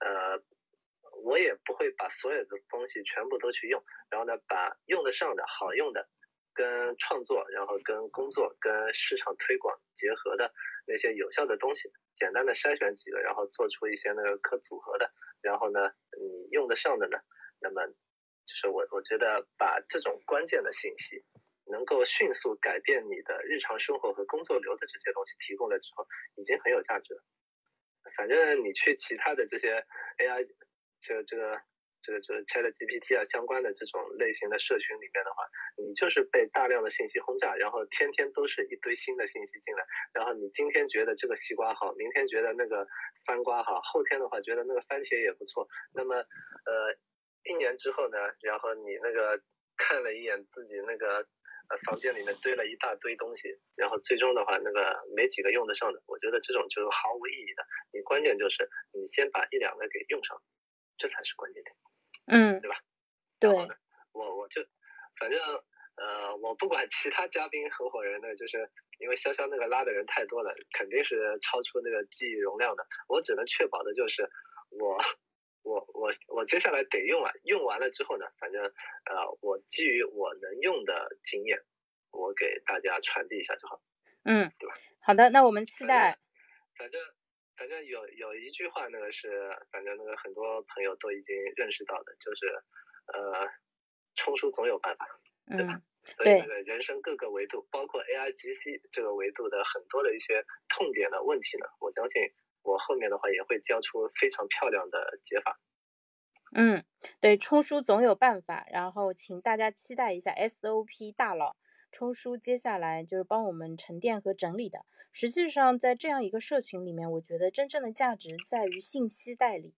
呃。我也不会把所有的东西全部都去用，然后呢，把用得上的好用的，跟创作，然后跟工作、跟市场推广结合的那些有效的东西，简单的筛选几个，然后做出一些那个可组合的，然后呢，你用得上的呢，那么就是我我觉得把这种关键的信息，能够迅速改变你的日常生活和工作流的这些东西提供了之后，已经很有价值了。反正你去其他的这些 AI。这个这个这个这个 Chat GPT 啊相关的这种类型的社群里面的话，你就是被大量的信息轰炸，然后天天都是一堆新的信息进来，然后你今天觉得这个西瓜好，明天觉得那个番瓜好，后天的话觉得那个番茄也不错，那么呃一年之后呢，然后你那个看了一眼自己那个呃房间里面堆了一大堆东西，然后最终的话那个没几个用得上的，我觉得这种就是毫无意义的。你关键就是你先把一两个给用上。这才是关键点，嗯，对吧？对，我我就反正呃，我不管其他嘉宾合伙人呢，就是因为潇潇那个拉的人太多了，肯定是超出那个记忆容量的。我只能确保的就是我我接下来得用啊，用完了之后呢，反正呃，我基于我能用的经验，我给大家传递一下就好，嗯，对吧？好的，那我们期待，反正。反正有有一句话那个，是反正那个很多朋友都已经认识到的，就是呃，冲出总有办法，对吧？所以那个人生各个维度，包括 AI GC 这个维度的很多的一些痛点的问题呢，我相信我后面的话也会教出非常漂亮的解法。嗯，对，冲叔总有办法，然后请大家期待一下 SOP 大佬冲叔接下来就是帮我们沉淀和整理的。实际上，在这样一个社群里面，我觉得真正的价值在于信息代理。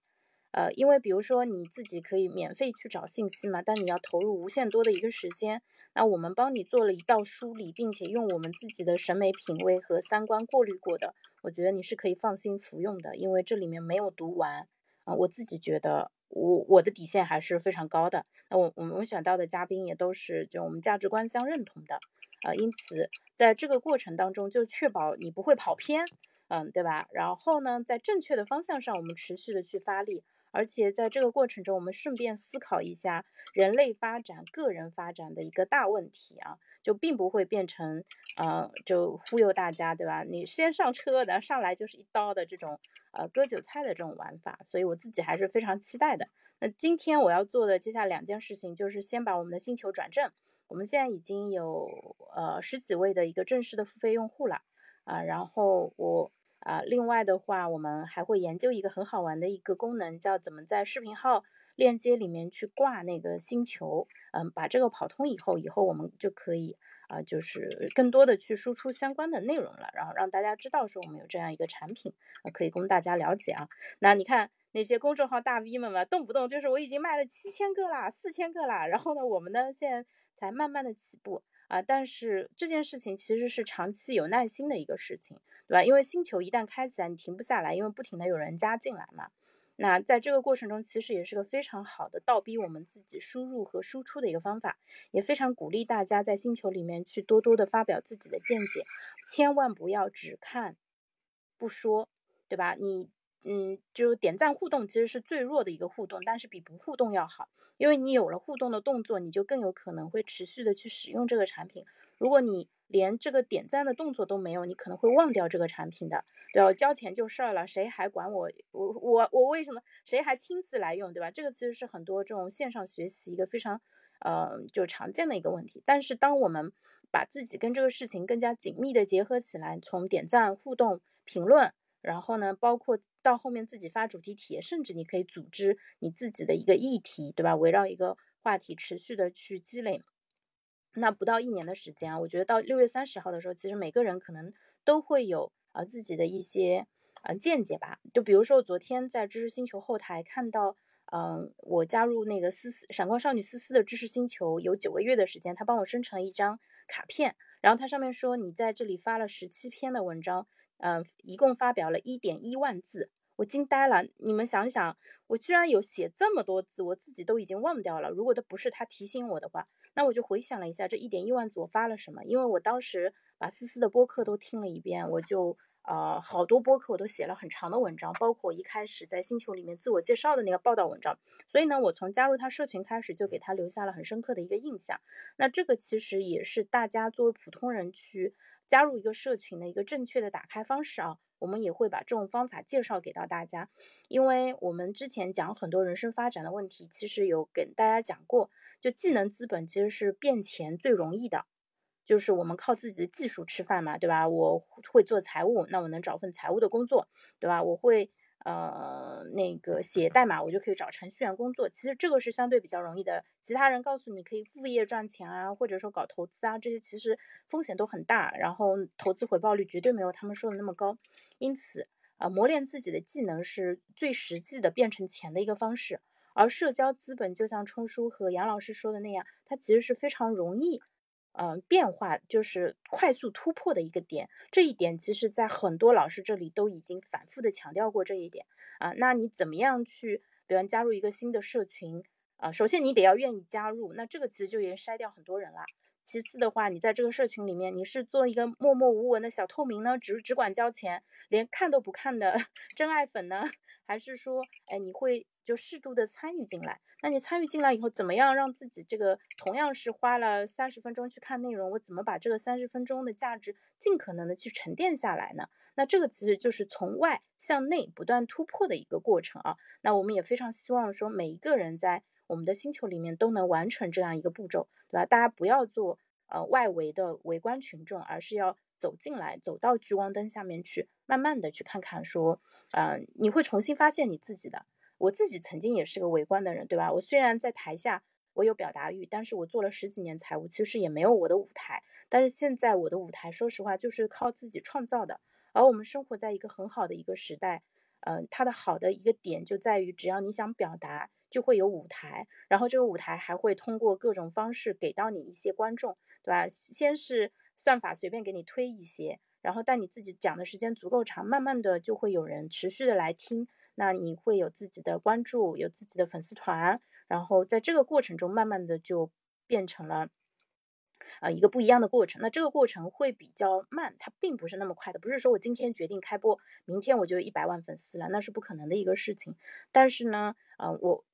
呃，因为比如说你自己可以免费去找信息嘛，但你要投入无限多的一个时间。那我们帮你做了一道梳理，并且用我们自己的审美品味和三观过滤过的，我觉得你是可以放心服用的，因为这里面没有毒丸啊。我自己觉得，我我的底线还是非常高的。那我我们选到的嘉宾也都是就我们价值观相认同的，呃，因此在这个过程当中就确保你不会跑偏，嗯，对吧？然后呢，在正确的方向上，我们持续的去发力。而且在这个过程中，我们顺便思考一下人类发展、个人发展的一个大问题啊，就并不会变成，呃，就忽悠大家，对吧？你先上车的，上来就是一刀的这种，呃，割韭菜的这种玩法。所以我自己还是非常期待的。那今天我要做的接下来两件事情，就是先把我们的星球转正。我们现在已经有呃十几位的一个正式的付费用户了啊，然后我。啊，另外的话，我们还会研究一个很好玩的一个功能，叫怎么在视频号链接里面去挂那个星球。嗯，把这个跑通以后，以后我们就可以啊，就是更多的去输出相关的内容了，然后让大家知道说我们有这样一个产品，可以供大家了解啊。那你看那些公众号大 V 们嘛，动不动就是我已经卖了七千个啦，四千个啦，然后呢，我们呢现在才慢慢的起步啊。但是这件事情其实是长期有耐心的一个事情。对吧？因为星球一旦开起来，你停不下来，因为不停的有人加进来嘛。那在这个过程中，其实也是个非常好的倒逼我们自己输入和输出的一个方法，也非常鼓励大家在星球里面去多多的发表自己的见解，千万不要只看不说，对吧？你嗯，就点赞互动其实是最弱的一个互动，但是比不互动要好，因为你有了互动的动作，你就更有可能会持续的去使用这个产品。如果你连这个点赞的动作都没有，你可能会忘掉这个产品的，对吧？交钱就事儿了，谁还管我？我我我为什么？谁还亲自来用，对吧？这个其实是很多这种线上学习一个非常，呃，就常见的一个问题。但是当我们把自己跟这个事情更加紧密的结合起来，从点赞、互动、评论，然后呢，包括到后面自己发主题帖，甚至你可以组织你自己的一个议题，对吧？围绕一个话题持续的去积累。那不到一年的时间啊，我觉得到六月三十号的时候，其实每个人可能都会有啊自己的一些呃见解吧。就比如说，昨天在知识星球后台看到，嗯，我加入那个思思闪光少女思思的知识星球有九个月的时间，她帮我生成了一张卡片，然后它上面说你在这里发了十七篇的文章，嗯，一共发表了一点一万字。我惊呆了，你们想想，我居然有写这么多字，我自己都已经忘掉了。如果都不是他提醒我的话，那我就回想了一下这一点一万字我发了什么。因为我当时把思思的播客都听了一遍，我就呃好多播客我都写了很长的文章，包括一开始在星球里面自我介绍的那个报道文章。所以呢，我从加入他社群开始就给他留下了很深刻的一个印象。那这个其实也是大家作为普通人去加入一个社群的一个正确的打开方式啊。我们也会把这种方法介绍给到大家，因为我们之前讲很多人生发展的问题，其实有给大家讲过，就技能资本其实是变钱最容易的，就是我们靠自己的技术吃饭嘛，对吧？我会做财务，那我能找份财务的工作，对吧？我会。呃，那个写代码我就可以找程序员工作，其实这个是相对比较容易的。其他人告诉你可以副业赚钱啊，或者说搞投资啊，这些其实风险都很大，然后投资回报率绝对没有他们说的那么高。因此，呃，磨练自己的技能是最实际的变成钱的一个方式。而社交资本就像冲叔和杨老师说的那样，它其实是非常容易。嗯，变化就是快速突破的一个点，这一点其实在很多老师这里都已经反复的强调过这一点啊。那你怎么样去，比方加入一个新的社群啊？首先你得要愿意加入，那这个其实就已经筛掉很多人了。其次的话，你在这个社群里面，你是做一个默默无闻的小透明呢，只只管交钱，连看都不看的 真爱粉呢？还是说，哎，你会就适度的参与进来？那你参与进来以后，怎么样让自己这个同样是花了三十分钟去看内容，我怎么把这个三十分钟的价值尽可能的去沉淀下来呢？那这个其实就是从外向内不断突破的一个过程啊。那我们也非常希望说，每一个人在我们的星球里面都能完成这样一个步骤，对吧？大家不要做呃外围的围观群众，而是要走进来，走到聚光灯下面去，慢慢的去看看说，嗯，你会重新发现你自己的。我自己曾经也是个围观的人，对吧？我虽然在台下我有表达欲，但是我做了十几年财务，其实也没有我的舞台。但是现在我的舞台，说实话就是靠自己创造的。而我们生活在一个很好的一个时代，呃，它的好的一个点就在于，只要你想表达，就会有舞台，然后这个舞台还会通过各种方式给到你一些观众，对吧？先是算法随便给你推一些，然后但你自己讲的时间足够长，慢慢的就会有人持续的来听，那你会有自己的关注，有自己的粉丝团，然后在这个过程中，慢慢的就变成了。啊，一个不一样的过程。那这个过程会比较慢，它并不是那么快的。不是说我今天决定开播，明天我就一百万粉丝了，那是不可能的一个事情。但是呢，呃，我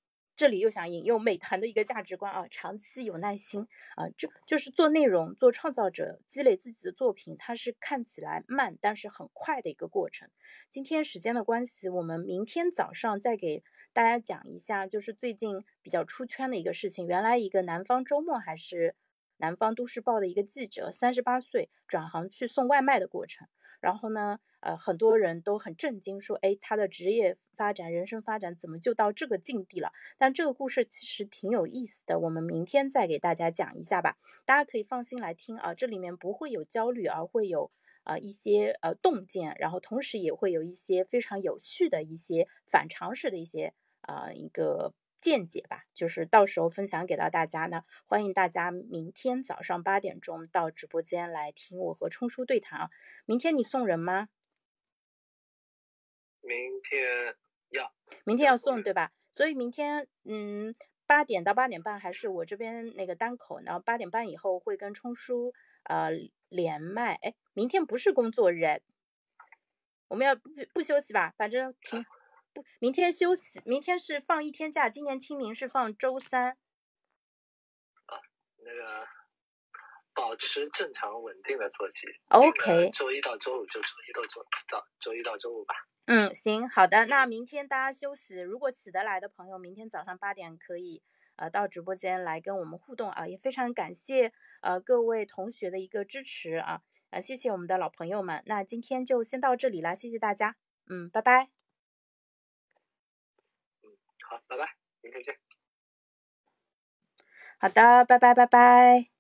这里又想引用美团的一个价值观啊，长期有耐心啊，就就是做内容、做创造者、积累自己的作品，它是看起来慢，但是很快的一个过程。今天时间的关系，我们明天早上再给大家讲一下，就是最近比较出圈的一个事情。原来一个南方周末还是。南方都市报的一个记者，三十八岁转行去送外卖的过程。然后呢，呃，很多人都很震惊，说，哎，他的职业发展、人生发展怎么就到这个境地了？但这个故事其实挺有意思的，我们明天再给大家讲一下吧。大家可以放心来听啊，这里面不会有焦虑，而会有呃一些呃洞见，然后同时也会有一些非常有趣的一些反常识的一些啊一个。见解吧，就是到时候分享给到大家呢。欢迎大家明天早上八点钟到直播间来听我和冲叔对谈啊。明天你送人吗？明天要，明天要送对吧？所以明天嗯八点到八点半还是我这边那个单口，然后八点半以后会跟冲叔呃连麦。哎，明天不是工作日，我们要不不休息吧？反正挺。不，明天休息，明天是放一天假。今年清明是放周三。啊，那个保持正常稳定的作息。OK。周一到周五就周一到周到周一到周五吧。嗯，行，好的。那明天大家休息，如果起得来的朋友，明天早上八点可以呃到直播间来跟我们互动啊，也非常感谢呃各位同学的一个支持啊啊，谢谢我们的老朋友们。那今天就先到这里了，谢谢大家。嗯，拜拜。好，拜拜，明天见。好的，拜拜，拜拜。